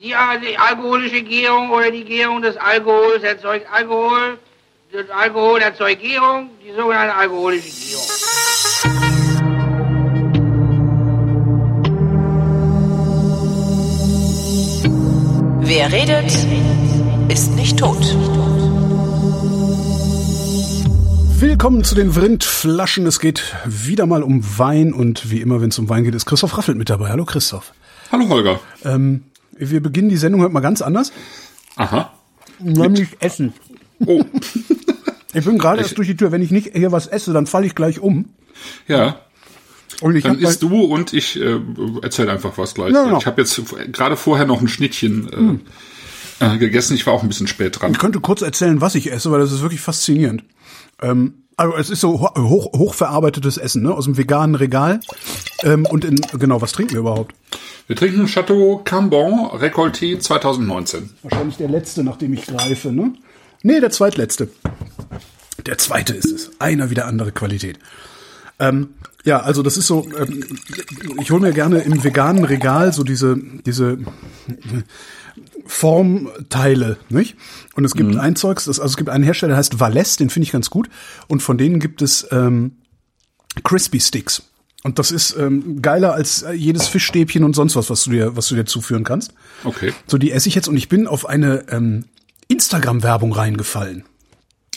Die, äh, die alkoholische Gärung oder die Gärung des Alkohols erzeugt Alkohol. Das Alkohol erzeugt Gärung, die sogenannte alkoholische Gärung. Wer redet, ist nicht tot. Willkommen zu den Vrindflaschen. Es geht wieder mal um Wein und wie immer, wenn es um Wein geht, ist Christoph Raffelt mit dabei. Hallo Christoph. Hallo Holger. Ähm, wir beginnen die Sendung heute mal ganz anders, Aha. nämlich Essen. Oh. Ich bin gerade erst durch die Tür. Wenn ich nicht hier was esse, dann falle ich gleich um. ja. Und ich Dann isst du und ich äh, erzähl einfach was gleich. Ja, genau. Ich habe jetzt gerade vorher noch ein Schnittchen äh, äh, gegessen. Ich war auch ein bisschen spät dran. Ich könnte kurz erzählen, was ich esse, weil das ist wirklich faszinierend. Ähm, also es ist so ho- hoch, hochverarbeitetes Essen, ne, aus dem veganen Regal. Ähm, und in, genau, was trinken wir überhaupt? Wir trinken Chateau Cambon Récolté 2019. Wahrscheinlich der letzte, nachdem ich greife, ne? Nee, der zweitletzte. Der zweite ist es. Einer wieder andere Qualität. Ähm, ja, also das ist so, ähm, ich hole mir gerne im veganen Regal so diese, diese Formteile, nicht? Und es gibt ein Zeugs, das, also es gibt einen Hersteller, der heißt Valles, den finde ich ganz gut. Und von denen gibt es ähm, Crispy Sticks. Und das ist ähm, geiler als äh, jedes Fischstäbchen und sonst was, was du dir, was du dir zuführen kannst. Okay. So, die esse ich jetzt und ich bin auf eine ähm, Instagram-Werbung reingefallen.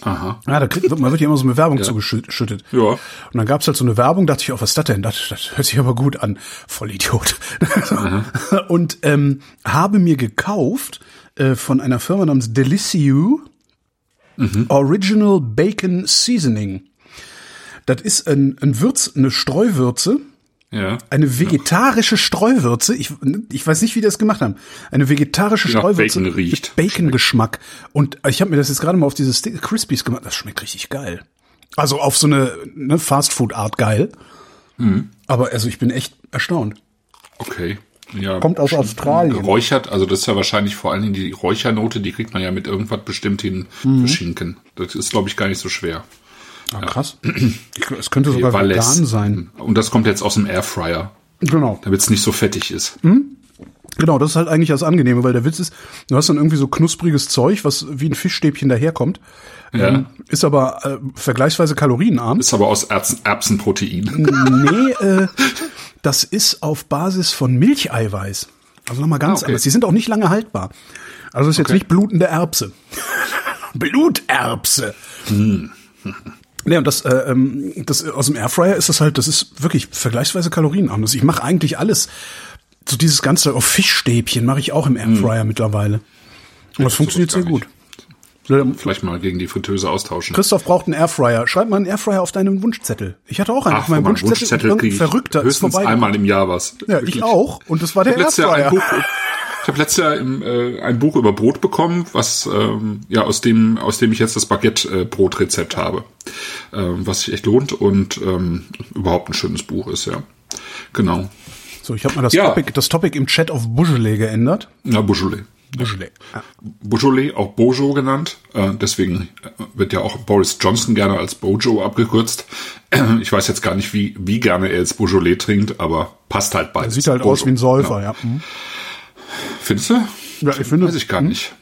Aha. Ja, da kriegt, man wird ja immer so eine Werbung zugeschüttet. Ja. Und dann gab's halt so eine Werbung, dachte ich, oh, was ist das denn? Das, das hört sich aber gut an. Voll Idiot. und ähm, habe mir gekauft äh, von einer Firma namens Deliciou Original Bacon Seasoning. Das ist ein, ein Würz, eine Streuwürze, Ja. eine vegetarische Streuwürze. Ich, ich weiß nicht, wie die das gemacht haben. Eine vegetarische nach Streuwürze Bacon riecht. mit Bacon-Geschmack. Und ich habe mir das jetzt gerade mal auf diese Stick Crispies gemacht. Das schmeckt richtig geil. Also auf so eine ne, Fastfood-Art geil. Mhm. Aber also ich bin echt erstaunt. Okay. Ja. Kommt aus Australien. Geräuchert, also das ist ja wahrscheinlich vor allen Dingen die Räuchernote, die kriegt man ja mit irgendwas bestimmt hin Mhm. für Schinken. Das ist, glaube ich, gar nicht so schwer. Ah, krass. Es könnte sogar Valais. vegan sein. Und das kommt jetzt aus dem Airfryer, Genau. damit es nicht so fettig ist. Genau, das ist halt eigentlich das Angenehme, weil der Witz ist, du hast dann irgendwie so knuspriges Zeug, was wie ein Fischstäbchen daherkommt. Ja. Ähm, ist aber äh, vergleichsweise kalorienarm. Ist aber aus Erbsen, Erbsenprotein. Nee, äh, das ist auf Basis von Milcheiweiß. Also nochmal ganz Ah, okay. anders. Die sind auch nicht lange haltbar. Also ist jetzt Okay. nicht blutende Erbse. Bluterbse. Hm. Nee, und das, äh, ähm, das aus dem Airfryer ist das halt, das ist wirklich vergleichsweise kalorienarm. Ich mache eigentlich alles. So dieses ganze auf Fischstäbchen mache ich auch im Airfryer mittlerweile. Und das funktioniert sehr gut. Vielleicht mal gegen die Fritteuse austauschen. Christoph braucht einen Airfryer. Schreib mal einen Airfryer auf deinen Wunschzettel. Ich hatte auch einen auf meinem mein Wunschzettel. ich Verrückter ist höchstens vorbei. einmal im Jahr was. Ja, Wirklich. ich auch. Und das war der ein Airfryer. Ich habe letztes Jahr im, äh, ein Buch über Brot bekommen, was ähm, ja aus dem aus dem ich jetzt das Baguette äh, habe, ähm, was sich echt lohnt und ähm, überhaupt ein schönes Buch ist ja. Genau. So, ich habe mal das, Ja. Topic, das Topic im Chat auf Beaujolais geändert. Na Beaujolais. Beaujolais. Ja. Beaujolais, auch Bojo genannt. Äh, deswegen äh, wird ja auch Boris Johnson gerne als Bojo abgekürzt. Ich weiß jetzt gar nicht, wie, wie gerne er jetzt Beaujolais trinkt, aber passt halt beides. Sieht halt aus wie ein Säufer, ja. Mhm. Findest du? Ja, ich finde, Weiß ich gar nicht.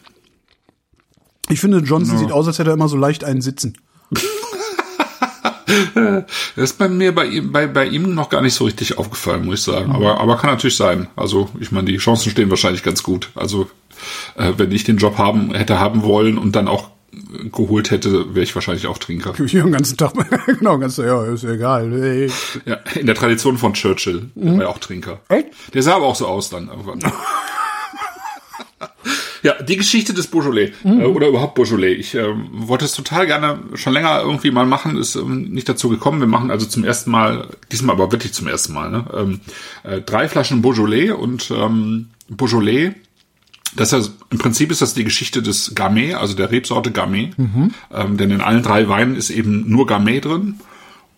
ich finde, Johnson sieht aus, als hätte er immer so leicht einen Sitzen. Das ist bei mir bei ihm, bei, bei ihm noch gar nicht so richtig aufgefallen, muss ich sagen. Aber, aber kann natürlich sein. Also, ich meine, die Chancen stehen wahrscheinlich ganz gut. Also, äh, wenn ich den Job haben, hätte haben wollen und dann auch geholt hätte, wäre ich wahrscheinlich auch Trinker. Ich den ganzen Tag, genau, ganz, ja, ist egal. Hey. Ja, in der Tradition von Churchill, der war ja auch Trinker. Echt? Der sah aber auch so aus dann irgendwann. Ja, die Geschichte des Beaujolais äh, oder überhaupt Beaujolais. Ich ähm, wollte es total gerne schon länger irgendwie mal machen, ist ähm, nicht dazu gekommen. Wir machen also zum ersten Mal, diesmal aber wirklich zum ersten Mal, ne? ähm, äh, drei Flaschen Beaujolais und ähm, Beaujolais. Das ist, im Prinzip ist das die Geschichte des Gamay, also der Rebsorte Gamay. Ähm, denn in allen drei Weinen ist eben nur Gamay drin.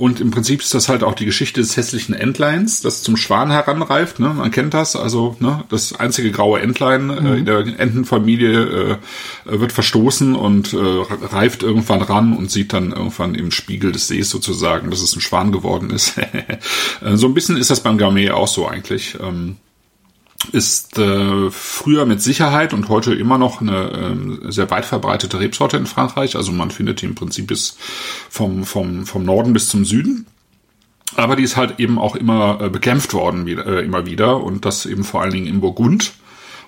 Und im Prinzip ist das halt auch die Geschichte des hässlichen Entleins, das zum Schwan heranreift. Ne? Man kennt das, also ne? das einzige graue Entlein äh, in der Entenfamilie äh, wird verstoßen und äh, reift irgendwann ran und sieht dann irgendwann im Spiegel des Sees sozusagen, dass es ein Schwan geworden ist. Äh, so ein bisschen ist das beim Gamay auch so eigentlich. Ähm, ist äh, früher mit Sicherheit und heute immer noch eine äh, sehr weit verbreitete Rebsorte in Frankreich. Also man findet die im Prinzip bis vom, vom, vom Norden bis zum Süden. Aber die ist halt eben auch immer äh, bekämpft worden, wieder, äh, immer wieder. Und das eben vor allen Dingen in Burgund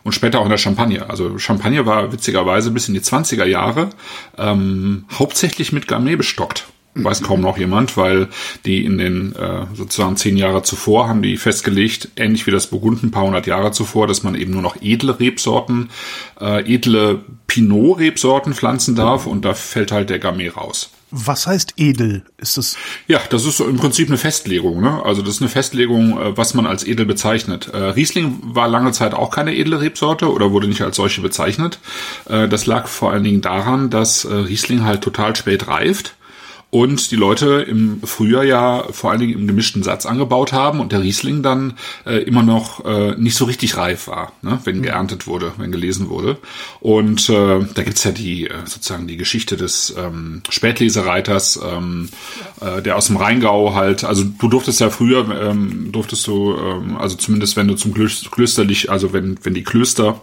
und später auch in der Champagne. Also Champagne war witzigerweise bis in die 20er Jahre ähm, hauptsächlich mit Gamay bestockt weiß kaum noch jemand, weil die in den äh, sozusagen zehn Jahre zuvor haben die festgelegt, ähnlich wie das Burgund ein paar hundert Jahre zuvor, dass man eben nur noch edle Rebsorten, äh, edle Pinot-Rebsorten pflanzen darf und da fällt halt der Gamay raus. Was heißt edel? Ist das? Ja, das ist so im Prinzip eine Festlegung. Ne? Also das ist eine Festlegung, äh, was man als edel bezeichnet. Äh, Riesling war lange Zeit auch keine edle Rebsorte oder wurde nicht als solche bezeichnet. Äh, das lag vor allen Dingen daran, dass Riesling halt total spät reift und die Leute im Frühjahr ja vor allen Dingen im gemischten Satz angebaut haben und der Riesling dann äh, immer noch äh, nicht so richtig reif war, ne, wenn mhm. geerntet wurde, wenn gelesen wurde. Und äh, da gibt's ja die äh, sozusagen die Geschichte des ähm, Spätlesereiters, ähm, äh, der aus dem Rheingau halt, also du durftest ja früher, ähm, durftest du, ähm, also zumindest wenn du zum Klösterlich, also wenn, wenn die Klöster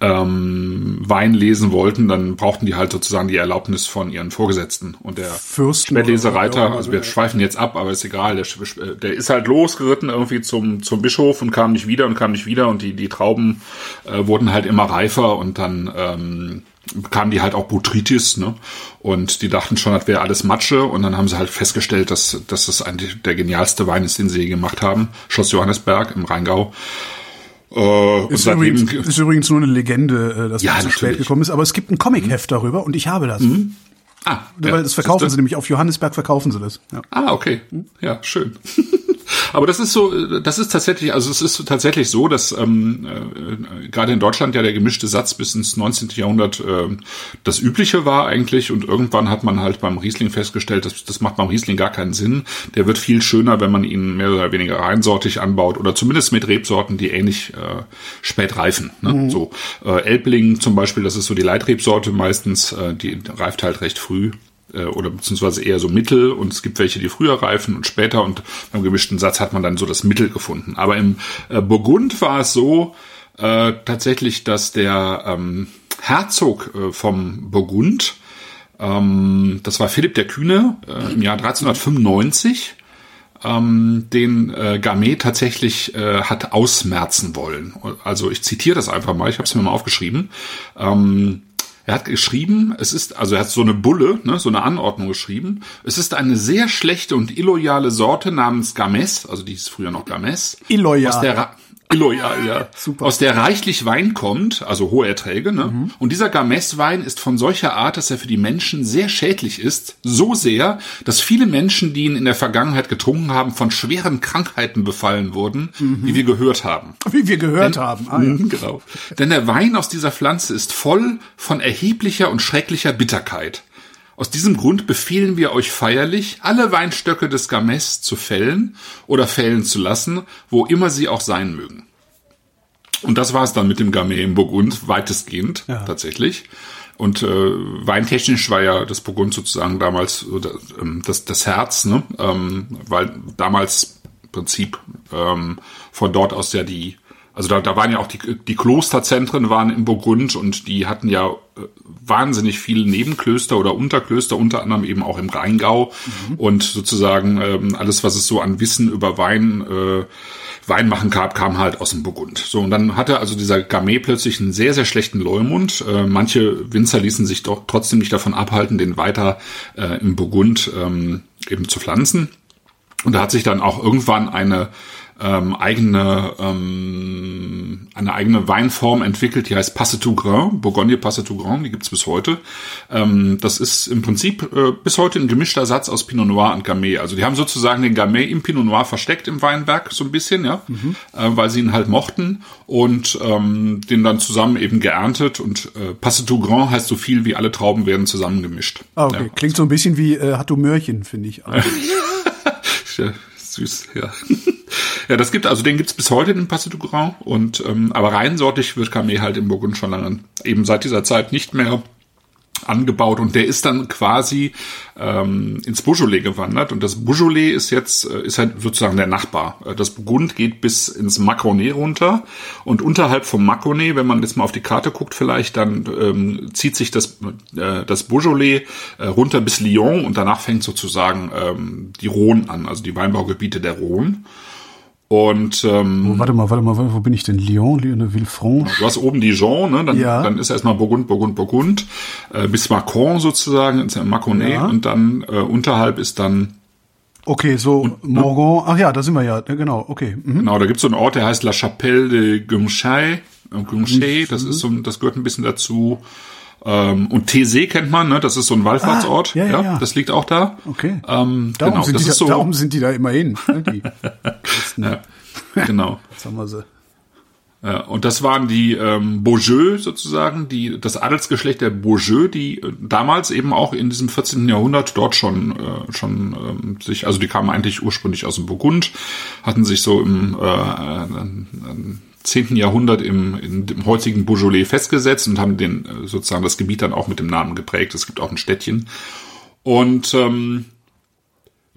ähm, Wein lesen wollten, dann brauchten die halt sozusagen die Erlaubnis von ihren Vorgesetzten. Und der Fürsten Spätlesereiter, also wir schweifen jetzt ab, aber ist egal, der, der ist halt losgeritten irgendwie zum, zum Bischof und kam nicht wieder und kam nicht wieder und die, die Trauben äh, wurden halt immer reifer und dann ähm, bekamen die halt auch Botrytis, ne? Und die dachten schon, das wäre alles Matsche. Und dann haben sie halt festgestellt, dass, dass das eigentlich der genialste Wein ist, den sie je gemacht haben. Schloss Johannesberg im Rheingau. Äh, ist, übrigens, ist übrigens nur eine Legende, äh, dass ja, es zu spät gekommen ist, aber es gibt ein Comic-Heft mhm. darüber und ich habe das. Mhm. Ah, Weil ja, das verkaufen das sie nämlich, auf Johannesberg verkaufen sie das. Ja. Ah, okay. Ja, schön. Aber das ist so, das ist tatsächlich, also es ist tatsächlich so, dass ähm, äh, gerade in Deutschland ja der gemischte Satz bis ins 19. Jahrhundert äh, das Übliche war eigentlich und irgendwann hat man halt beim Riesling festgestellt, dass das macht beim Riesling gar keinen Sinn. Der wird viel schöner, wenn man ihn mehr oder weniger reinsortig anbaut oder zumindest mit Rebsorten, die ähnlich äh, spät reifen. Ne? Mhm. So äh, Elbling zum Beispiel, das ist so die Leitrebsorte meistens, äh, die reift halt recht früh äh, oder beziehungsweise eher so Mittel und es gibt welche, die früher reifen und später und beim gemischten Satz hat man dann so das Mittel gefunden. Aber im äh, Burgund war es so äh, tatsächlich, dass der ähm, Herzog äh, vom Burgund, ähm, das war Philipp der Kühne äh, im Jahr 1395, ähm, den äh, Gamay tatsächlich äh, hat ausmerzen wollen. Also ich zitiere das einfach mal, ich habe es mir mal aufgeschrieben. Ähm, er hat geschrieben, es ist, also er hat so eine Bulle, ne, so eine Anordnung geschrieben. Es ist eine sehr schlechte und illoyale Sorte namens Games, also die ist früher noch Games. Illoyal. Aus der, Illoyal, ja. Super. Aus der reichlich Wein kommt, also hohe Erträge, ne? Mhm. Und dieser Gamay-Wein ist von solcher Art, dass er für die Menschen sehr schädlich ist. So sehr, dass viele Menschen, die ihn in der Vergangenheit getrunken haben, von schweren Krankheiten befallen wurden, mhm. wie wir gehört haben. Wie wir gehört Denn, haben. Ah, ja. Genau. Denn der Wein aus dieser Pflanze ist voll von erheblicher und schrecklicher Bitterkeit. Aus diesem Grund befehlen wir euch feierlich, alle Weinstöcke des Gamess zu fällen oder fällen zu lassen, wo immer sie auch sein mögen. Und das war es dann mit dem Gamay im Burgund, weitestgehend ja. tatsächlich. Und äh, weintechnisch war ja das Burgund sozusagen damals ähm, das, das Herz, ne? ähm, weil damals im Prinzip ähm, von dort aus ja die also da, da waren ja auch die, die Klosterzentren waren im Burgund und die hatten ja äh, wahnsinnig viele Nebenklöster oder Unterklöster, unter anderem eben auch im Rheingau mhm. und sozusagen ähm, alles, was es so an Wissen über Wein, äh, Weinmachen gab, kam halt aus dem Burgund. So, und dann hatte also dieser Gamay plötzlich einen sehr, sehr schlechten Leumund. Äh, manche Winzer ließen sich doch trotzdem nicht davon abhalten, den weiter äh, im Burgund ähm, eben zu pflanzen. Und da hat sich dann auch irgendwann eine ähm, eigene ähm, eine eigene Weinform entwickelt, die heißt Passe tout Grain, Bourgogne Passe tout Grain, die gibt's bis heute. Ähm, das ist im Prinzip äh, bis heute ein gemischter Satz aus Pinot Noir und Gamay. Also die haben sozusagen den Gamay im Pinot Noir versteckt im Weinberg so ein bisschen, ja, mhm. äh, weil sie ihn halt mochten und ähm, den dann zusammen eben geerntet und äh, Passe tout Grain heißt so viel wie alle Trauben werden zusammengemischt. Ah, okay. Ja. Klingt so ein bisschen wie äh, Hatto Mörchen, finde ich. süß, ja. Ja, das gibt, also den gibt's bis heute in Passe du Grand und ähm, aber reinsortig wird Kamé halt im Burgund schon lange eben seit dieser Zeit nicht mehr angebaut und der ist dann quasi ähm, ins Beaujolais gewandert und das Beaujolais ist jetzt äh, ist halt sozusagen der Nachbar. Äh, das Burgund geht bis ins Macronais runter und unterhalb vom Macronais, wenn man jetzt mal auf die Karte guckt, vielleicht dann ähm, zieht sich das äh, das Beaujolais äh, runter bis Lyon und danach fängt sozusagen ähm, die Rhone an, also die Weinbaugebiete der Rhone. Und ähm, Oh, warte mal, warte mal, wo bin ich denn? Lyon, Lyon, Villefranche? Du hast oben Dijon, ne? dann, Ja. dann ist erstmal Burgund, Burgund, Burgund, äh, bis Macron sozusagen, ins Maconnais Ja. und dann äh, unterhalb ist dann, Okay, so Morgon. Ach ja, da sind wir ja. Genau, okay. Mhm. genau, da gibt es so einen Ort, der heißt La Chapelle de Guinchay, äh, Guinchay, das ist so, das gehört ein bisschen dazu. Ähm, und Thésée kennt man, ne? das ist so ein Wallfahrtsort, Ah, ja, ja, ja. das liegt auch da. Okay. Ähm, Darum, genau, sind die da, so, darum sind die da immer hin. Ne, die Christen. ja, genau. Jetzt haben wir sie. Ja, und das waren die ähm, Beaujeu sozusagen, die das Adelsgeschlecht der Beaujeu, die äh, damals eben auch in diesem 14. Jahrhundert dort schon äh, schon ähm, sich, also die kamen eigentlich ursprünglich aus dem Burgund, hatten sich so im äh, äh, 10. Jahrhundert im, in dem heutigen Beaujolais festgesetzt und haben den äh, sozusagen das Gebiet dann auch mit dem Namen geprägt. Es gibt auch ein Städtchen und ähm,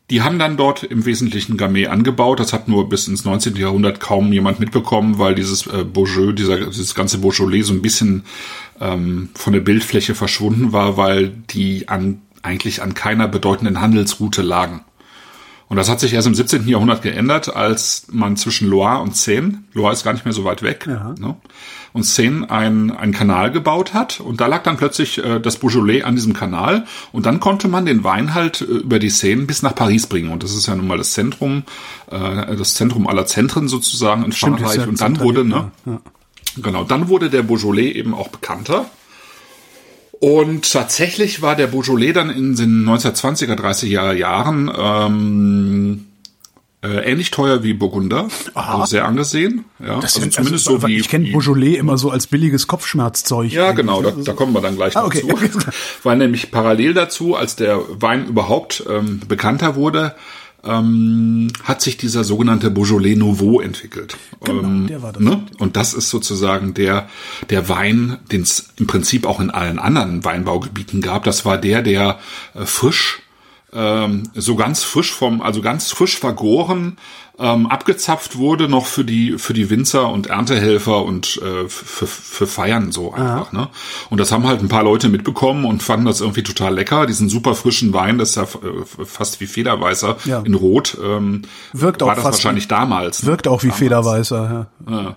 die haben dann dort im Wesentlichen Gamay angebaut. Das hat nur bis ins 19. Jahrhundert kaum jemand mitbekommen, weil dieses äh, Beaujeu, dieser, dieses ganze Beaujolais so ein bisschen ähm, von der Bildfläche verschwunden war, weil die an, eigentlich an keiner bedeutenden Handelsroute lagen. Und das hat sich erst im 17. Jahrhundert geändert, als man zwischen Loire und Seine, Loire ist gar nicht mehr so weit weg, ne, und Seine ein, einen Kanal gebaut hat. Und da lag dann plötzlich äh, das Beaujolais an diesem Kanal. Und dann konnte man den Wein halt äh, über die Seine bis nach Paris bringen. Und das ist ja nun mal das Zentrum, äh, das Zentrum aller Zentren sozusagen in Stimmt, Frankreich. ja und dann wurde, ne, ja. Genau, dann wurde der Beaujolais eben auch bekannter. Und tatsächlich war der Beaujolais dann in den 1920er, 30er Jahren ähm, äh, ähnlich teuer wie Burgunder, also sehr angesehen. Ja, Das also sind- zumindest also, so wie Ich kenne Beaujolais immer so als billiges Kopfschmerzzeug. ja, eigentlich, genau, da, da kommen wir dann gleich Ah, okay. zu. Weil nämlich parallel dazu, als der Wein überhaupt ähm, bekannter wurde, ähm, hat sich dieser sogenannte Beaujolais Nouveau entwickelt. Genau, ähm, der war das. Ne? Und das ist sozusagen der, der Wein, den es im Prinzip auch in allen anderen Weinbaugebieten gab. Das war der, der äh, frisch, ähm, so ganz frisch vom, also ganz frisch vergoren, ähm, abgezapft wurde noch für die für die Winzer und Erntehelfer und äh, für, für Feiern so einfach. Ne? Und das haben halt ein paar Leute mitbekommen und fanden das irgendwie total lecker. Diesen super frischen Wein, das ist ja äh, fast wie Federweißer Ja. in Rot. Ähm, Wirkt auch war das wahrscheinlich damals. ne? Wirkt auch wie Federweißer. Ja.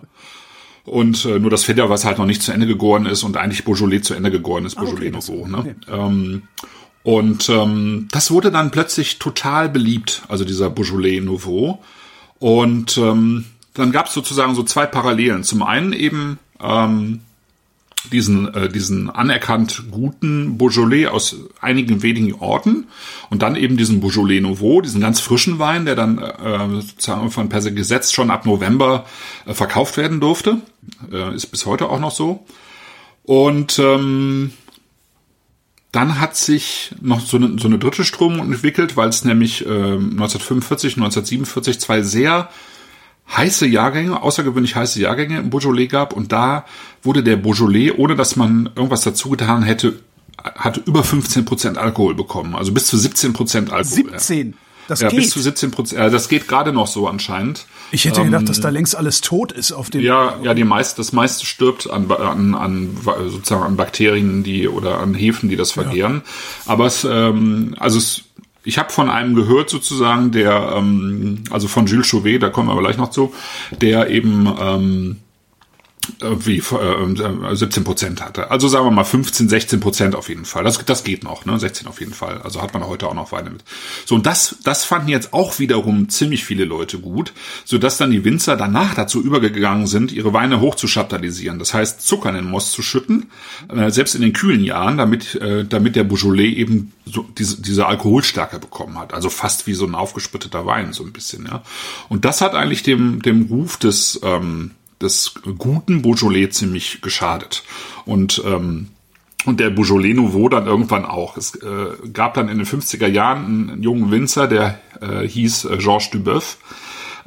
Und äh, nur das Federweißer halt noch nicht zu Ende gegoren ist und eigentlich Beaujolais zu Ende gegoren ist, Beaujolais okay, das- Nouveau. Ne? Ähm, und ähm, das wurde dann plötzlich total beliebt, also dieser Beaujolais Nouveau. Und ähm, dann gab es sozusagen so zwei Parallelen. Zum einen eben ähm, diesen, äh, diesen anerkannt guten Beaujolais aus einigen wenigen Orten und dann eben diesen Beaujolais Nouveau, diesen ganz frischen Wein, der dann äh, sozusagen von per Gesetz schon ab November äh, verkauft werden durfte. Äh, ist bis heute auch noch so. Und ähm, dann hat sich noch so eine, so eine dritte Strömung entwickelt, weil es nämlich ähm, 1945, 1947 zwei sehr heiße Jahrgänge, außergewöhnlich heiße Jahrgänge im Beaujolais gab und da wurde der Beaujolais, ohne dass man irgendwas dazu getan hätte, hatte über 15 Prozent Alkohol bekommen, also bis zu 17 Prozent Alkohol. 17. Das Ja, geht. bis zu 17 Prozent. Äh, das geht gerade noch so anscheinend. Ich hätte gedacht, dass da längst alles tot ist auf dem. Ja, ja, die meist, das meiste stirbt an, an, an sozusagen an Bakterien, die oder an Hefen, die das vergehren. Aber es, ähm, also es, ich habe von einem gehört sozusagen, der, ähm, also von Jules Chauvet, da kommen wir aber gleich noch zu, der eben ähm, wie äh, 17 Prozent hatte. Also sagen wir mal 15, 16 Prozent auf jeden Fall. Das, das geht noch, ne? 16 auf jeden Fall. Also hat man heute auch noch Weine mit. So, und das, das fanden jetzt auch wiederum ziemlich viele Leute gut, sodass dann die Winzer danach dazu übergegangen sind, ihre Weine hochzuschaptalisieren. Das heißt, Zucker in den Most zu schütten, äh, selbst in den kühlen Jahren, damit, äh, damit der Beaujolais eben so diese, diese Alkoholstärke bekommen hat. Also fast wie so ein aufgespritteter Wein, so ein bisschen, ja. Und das hat eigentlich dem, dem Ruf des, ähm, des guten Beaujolais ziemlich geschadet. Und, ähm, und der Beaujolais Nouveau dann irgendwann auch. Es äh, gab dann in den 50er Jahren einen jungen Winzer, der äh, hieß äh, Georges Duboeuf.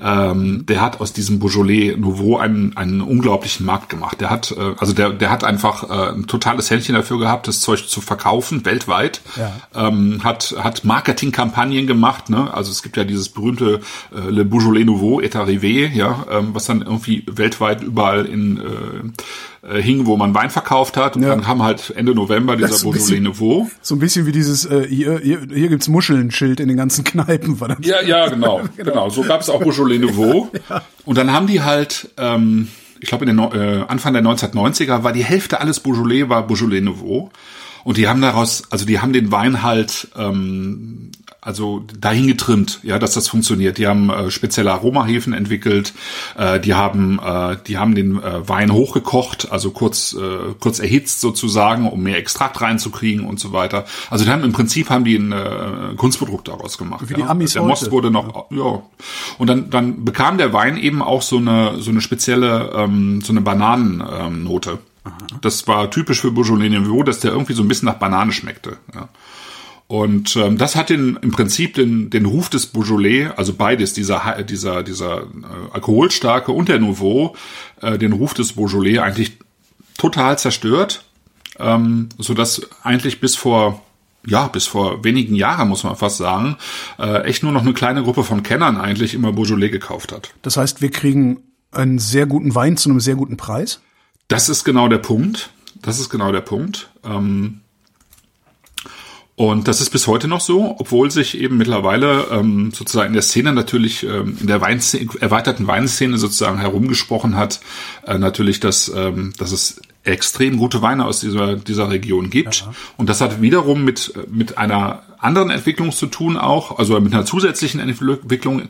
Ähm, der hat aus diesem Beaujolais Nouveau einen, einen unglaublichen Markt gemacht. Der hat, äh, also der, der hat einfach äh, ein totales Händchen dafür gehabt, das Zeug zu verkaufen, weltweit. Ja. Ähm, hat, hat Marketingkampagnen gemacht, ne? Also es gibt ja dieses berühmte äh, Le Beaujolais Nouveau, est arrivé, ja, ähm, was dann irgendwie weltweit überall in äh, äh, hing, wo man Wein verkauft hat. Und Ja. dann haben halt Ende November dieser ein Beaujolais Nouveau. So ein bisschen wie dieses, äh, hier, hier, hier gibt's Muscheln-Schild in den ganzen Kneipen. War das? Ja, ja, genau, genau. So gab es auch Beaujolais Nouveau. Und dann haben die halt, ähm, ich glaube, in den äh, Anfang der 1990er war die Hälfte alles Beaujolais war Beaujolais Nouveau. Und die haben daraus, also die haben den Wein halt, ähm, also dahin getrimmt, ja, dass das funktioniert. Die haben äh, spezielle Aromahefen entwickelt, äh, die haben, äh, die haben den äh, Wein hochgekocht, also kurz, äh, kurz erhitzt sozusagen, um mehr Extrakt reinzukriegen und so weiter. Also die haben im Prinzip haben die ein äh, Kunstprodukt daraus gemacht. Wie die Amis Der Most heute. wurde noch, ja. Und dann, dann bekam der Wein eben auch so eine, so eine spezielle, ähm, so eine Bananennote. Ähm, Note. das war typisch für Beaujolais Nouveau, dass der irgendwie so ein bisschen nach Banane schmeckte. Ja. Und ähm, das hat den, im Prinzip den, den Ruf des Beaujolais, also beides, dieser, dieser, dieser äh, alkoholstarke und der Nouveau, äh, den Ruf des Beaujolais eigentlich total zerstört, ähm, so dass eigentlich bis vor ja, bis vor wenigen Jahren, muss man fast sagen, äh, echt nur noch eine kleine Gruppe von Kennern eigentlich immer Beaujolais gekauft hat. Das heißt, wir kriegen einen sehr guten Wein zu einem sehr guten Preis. Das ist genau der Punkt. Das ist genau der Punkt. Ähm, und das ist bis heute noch so, obwohl sich eben mittlerweile ähm, sozusagen in der Szene natürlich, ähm, in der Weinszene, erweiterten Weinszene sozusagen herumgesprochen hat, äh, natürlich, dass, ähm, dass es extrem gute Weine aus dieser, dieser Region gibt. Und das hat wiederum mit, mit einer anderen Entwicklung zu tun auch, also mit einer zusätzlichen Entwicklung,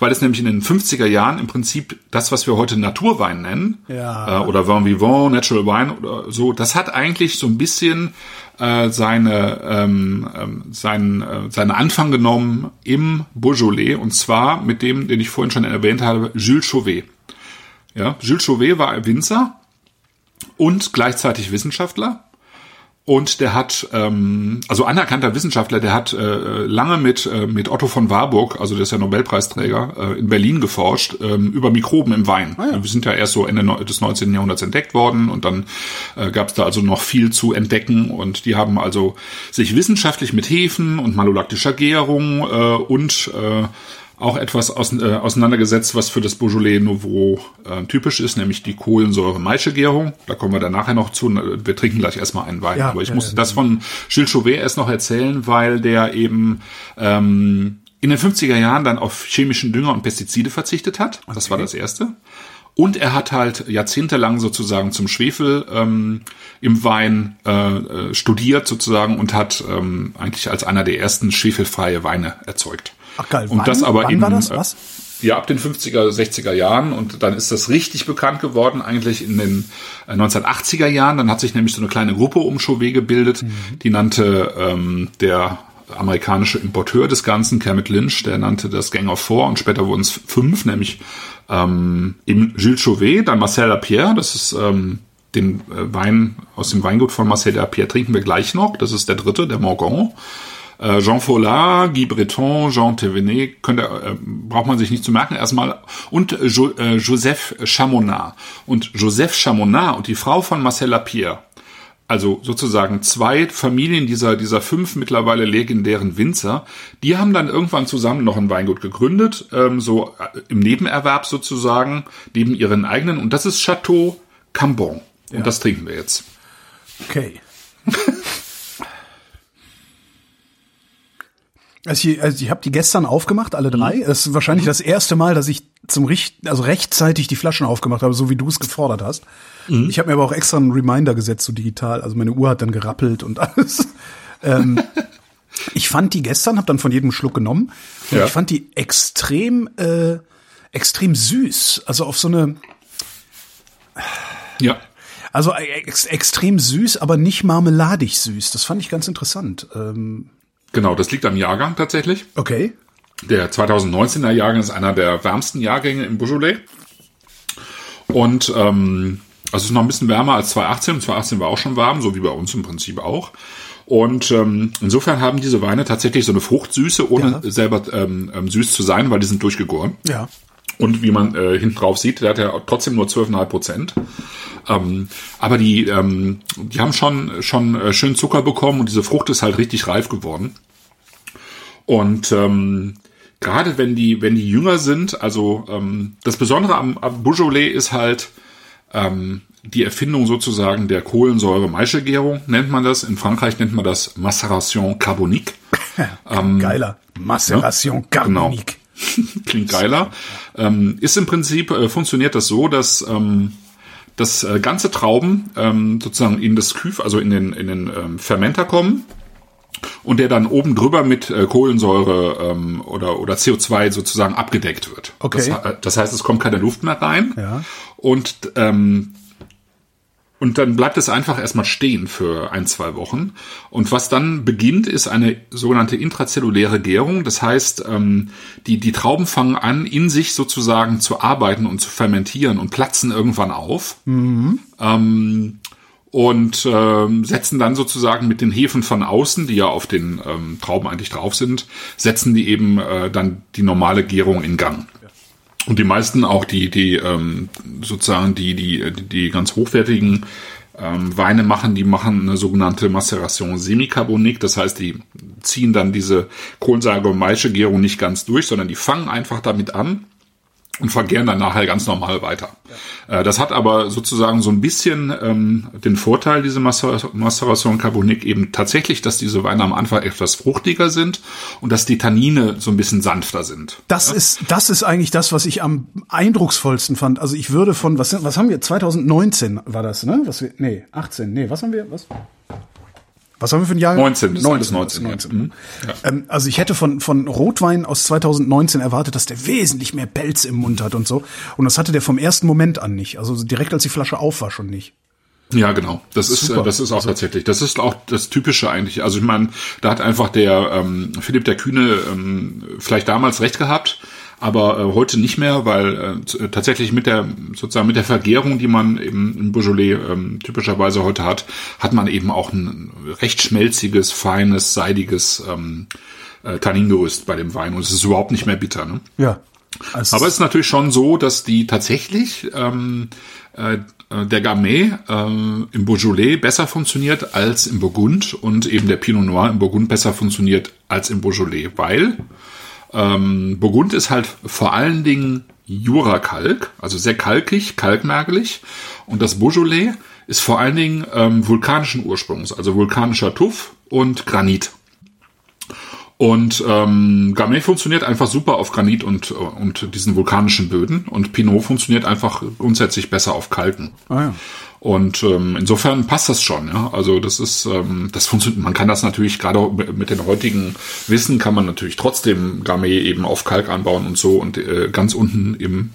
weil es nämlich in den 50er Jahren im Prinzip das, was wir heute Naturwein nennen, Ja. äh, oder Vin Vivant, Natural Wine oder so, das hat eigentlich so ein bisschen äh, seine, ähm, ähm, seinen, äh, seinen Anfang genommen im Beaujolais und zwar mit dem, den ich vorhin schon erwähnt habe, Jules Chauvet. Ja, Jules Chauvet war Winzer und gleichzeitig Wissenschaftler. Und der hat, ähm, also anerkannter Wissenschaftler, der hat äh, lange mit, äh, mit Otto von Warburg, also der ist ja Nobelpreisträger, äh, in Berlin geforscht, ähm, über Mikroben im Wein. Wir sind ja erst so Ende des 19. Jahrhunderts entdeckt worden und dann äh, gab es da also noch viel zu entdecken und die haben also sich wissenschaftlich mit Hefen und malolaktischer Gärung äh, und äh, auch etwas aus, äh, auseinandergesetzt, was für das Beaujolais Nouveau äh, typisch ist, nämlich die Kohlensäure-Maische-Gärung. Da kommen wir dann nachher noch zu. Wir trinken gleich erstmal einen Wein. Ja, Aber ich ja, muss ja. das von Gilles Chauvet erst noch erzählen, weil der eben ähm, in den 50er Jahren dann auf chemischen Dünger und Pestizide verzichtet hat. Das war das Erste. Und er hat halt jahrzehntelang sozusagen zum Schwefel ähm, im Wein äh, äh, studiert sozusagen und hat ähm, eigentlich als einer der ersten schwefelfreie Weine erzeugt. Ach geil. Und Wann- das aber wann in, war das? äh, Was? Ja, ab den 50er, 60er Jahren und dann ist das richtig bekannt geworden eigentlich in den äh, 1980er Jahren. Dann hat sich nämlich so eine kleine Gruppe um Chauvet gebildet, die nannte ähm, der amerikanische Importeur des Ganzen, Kermit Lynch, der nannte das Gang of Four und später wurden es fünf, nämlich ähm, eben Gilles Chauvet, dann Marcel Lapierre, das ist ähm, den äh, Wein aus dem Weingut von Marcel Lapierre trinken wir gleich noch, das ist der dritte, der Morgon. Äh, Jean Follard, Guy Breton, Jean Thévenet, könnte, äh, braucht man sich nicht zu merken erstmal. Und äh, jo, äh, Joseph Chamonat. Und Joseph Chamonat und die Frau von Marcel Lapierre, also sozusagen zwei Familien dieser, dieser fünf mittlerweile legendären Winzer, die haben dann irgendwann zusammen noch ein Weingut gegründet, ähm, so äh, im Nebenerwerb sozusagen, neben ihren eigenen. Und das ist Chateau Cambon. Und das trinken wir jetzt. Okay. Also ich, also ich habe die gestern aufgemacht, alle drei. Mhm. Das ist wahrscheinlich das erste Mal, dass ich zum Richt, also rechtzeitig die Flaschen aufgemacht habe, so wie du es gefordert hast. Mhm. Ich habe mir aber auch extra einen Reminder gesetzt, so digital. Also meine Uhr hat dann gerappelt und alles. ähm, ich fand die gestern, habe dann von jedem Schluck genommen. Und Ja. ich fand die extrem, äh, extrem süß. Also auf so eine, Ja. also ex extrem süß, aber nicht marmeladig süß. Das fand ich ganz interessant. Ähm, Genau, das liegt am Jahrgang tatsächlich. okay. Der 2019er Jahrgang ist einer der wärmsten Jahrgänge im Beaujolais. Und ähm, also es ist noch ein bisschen wärmer als 2018. Und 2018 war auch schon warm, so wie bei uns im Prinzip auch. Und ähm, insofern haben diese Weine tatsächlich so eine Fruchtsüße, ohne Ja. selber ähm, ähm, süß zu sein, weil die sind durchgegoren. Ja. Und wie man äh, hinten drauf sieht, der hat ja trotzdem nur 12,5 Prozent. Ähm, aber die, ähm, die haben schon, schon äh, schön Zucker bekommen und diese Frucht ist halt richtig reif geworden. Und ähm, gerade wenn die, wenn die jünger sind, also ähm, das Besondere am, am Beaujolais ist halt ähm, die Erfindung sozusagen der Kohlensäure-Maischegärung, nennt man das. In Frankreich nennt man das Maceration carbonique. ähm, Geiler. Maceration carbonique. Genau. Klingt geiler. Ähm, ist im Prinzip, äh, funktioniert das so, dass ähm, dass äh, ganze Trauben ähm, sozusagen in das Küf, also in den, in den ähm, Fermenter kommen und der dann oben drüber mit äh, Kohlensäure ähm, oder, oder CO2 sozusagen abgedeckt wird. Okay. Das, äh, das heißt, es kommt keine Luft mehr rein. Ja. Und ähm, und dann bleibt es einfach erstmal stehen für ein, zwei Wochen. Und was dann beginnt, ist eine sogenannte intrazelluläre Gärung. Das heißt, ähm, die, die Trauben fangen an, in sich sozusagen zu arbeiten und zu fermentieren und platzen irgendwann auf. Mhm. Ähm, und ähm, setzen dann sozusagen mit den Hefen von außen, die ja auf den ähm, Trauben eigentlich drauf sind, setzen die eben äh, dann die normale Gärung in Gang. Und die meisten auch die, die ähm, sozusagen die, die, die ganz hochwertigen ähm, Weine machen, die machen eine sogenannte Maceration semicarbonique. Das heißt, die ziehen dann diese Kohlensäure- und Maischegärung nicht ganz durch, sondern die fangen einfach damit an und vergären dann nachher ganz normal weiter. Ja. Äh, das hat aber sozusagen so ein bisschen ähm, den Vorteil, diese Maceration Carbonique, eben tatsächlich, dass diese Weine am Anfang etwas fruchtiger sind und dass die Tannine so ein bisschen sanfter sind. Das ja? ist, das ist eigentlich das, was ich am eindrucksvollsten fand. Also ich würde von, was, was haben wir, 2019 war das, ne? Was wir, nee, 18, nee, was haben wir, was? Was haben wir für ein Jahr? 19. Das 19. 19, 19. Mhm. Ja. Ähm, also ich hätte von, von Rotwein aus 2019 erwartet, dass der wesentlich mehr Pelz im Mund hat und so. Und das hatte der vom ersten Moment an nicht. Also direkt als die Flasche auf war schon nicht. Ja, genau. Das ist Super. das ist auch also, tatsächlich. Das ist auch das Typische eigentlich. Also ich meine, da hat einfach der ähm, Philipp der Kühne ähm, vielleicht damals recht gehabt aber äh, heute nicht mehr, weil äh, tatsächlich mit der sozusagen mit der Vergärung, die man eben im Beaujolais ähm, typischerweise heute hat, hat man eben auch ein recht schmelziges, feines, seidiges ähm, äh, Tanningerüst bei dem Wein und es ist überhaupt nicht mehr bitter. Ne? Ja. Also Aber es ist natürlich schon so, dass die tatsächlich ähm, äh, der Gamay äh, im Beaujolais besser funktioniert als im Burgund und eben der Pinot Noir im Burgund besser funktioniert als im Beaujolais, weil ähm, Burgund ist halt vor allen Dingen Jurakalk, also sehr kalkig, kalkmergelig. Und das Beaujolais ist vor allen Dingen ähm, vulkanischen Ursprungs, also vulkanischer Tuff und Granit. Und ähm, Gamay funktioniert einfach super auf Granit und, und diesen vulkanischen Böden und Pinot funktioniert einfach grundsätzlich besser auf Kalken. Ah, ja. Und ähm, insofern passt das schon, ja. Also das ist, ähm, das funktioniert, man kann das natürlich, gerade mit den heutigen Wissen kann man natürlich trotzdem Gamay eben auf Kalk anbauen und so und äh, ganz unten im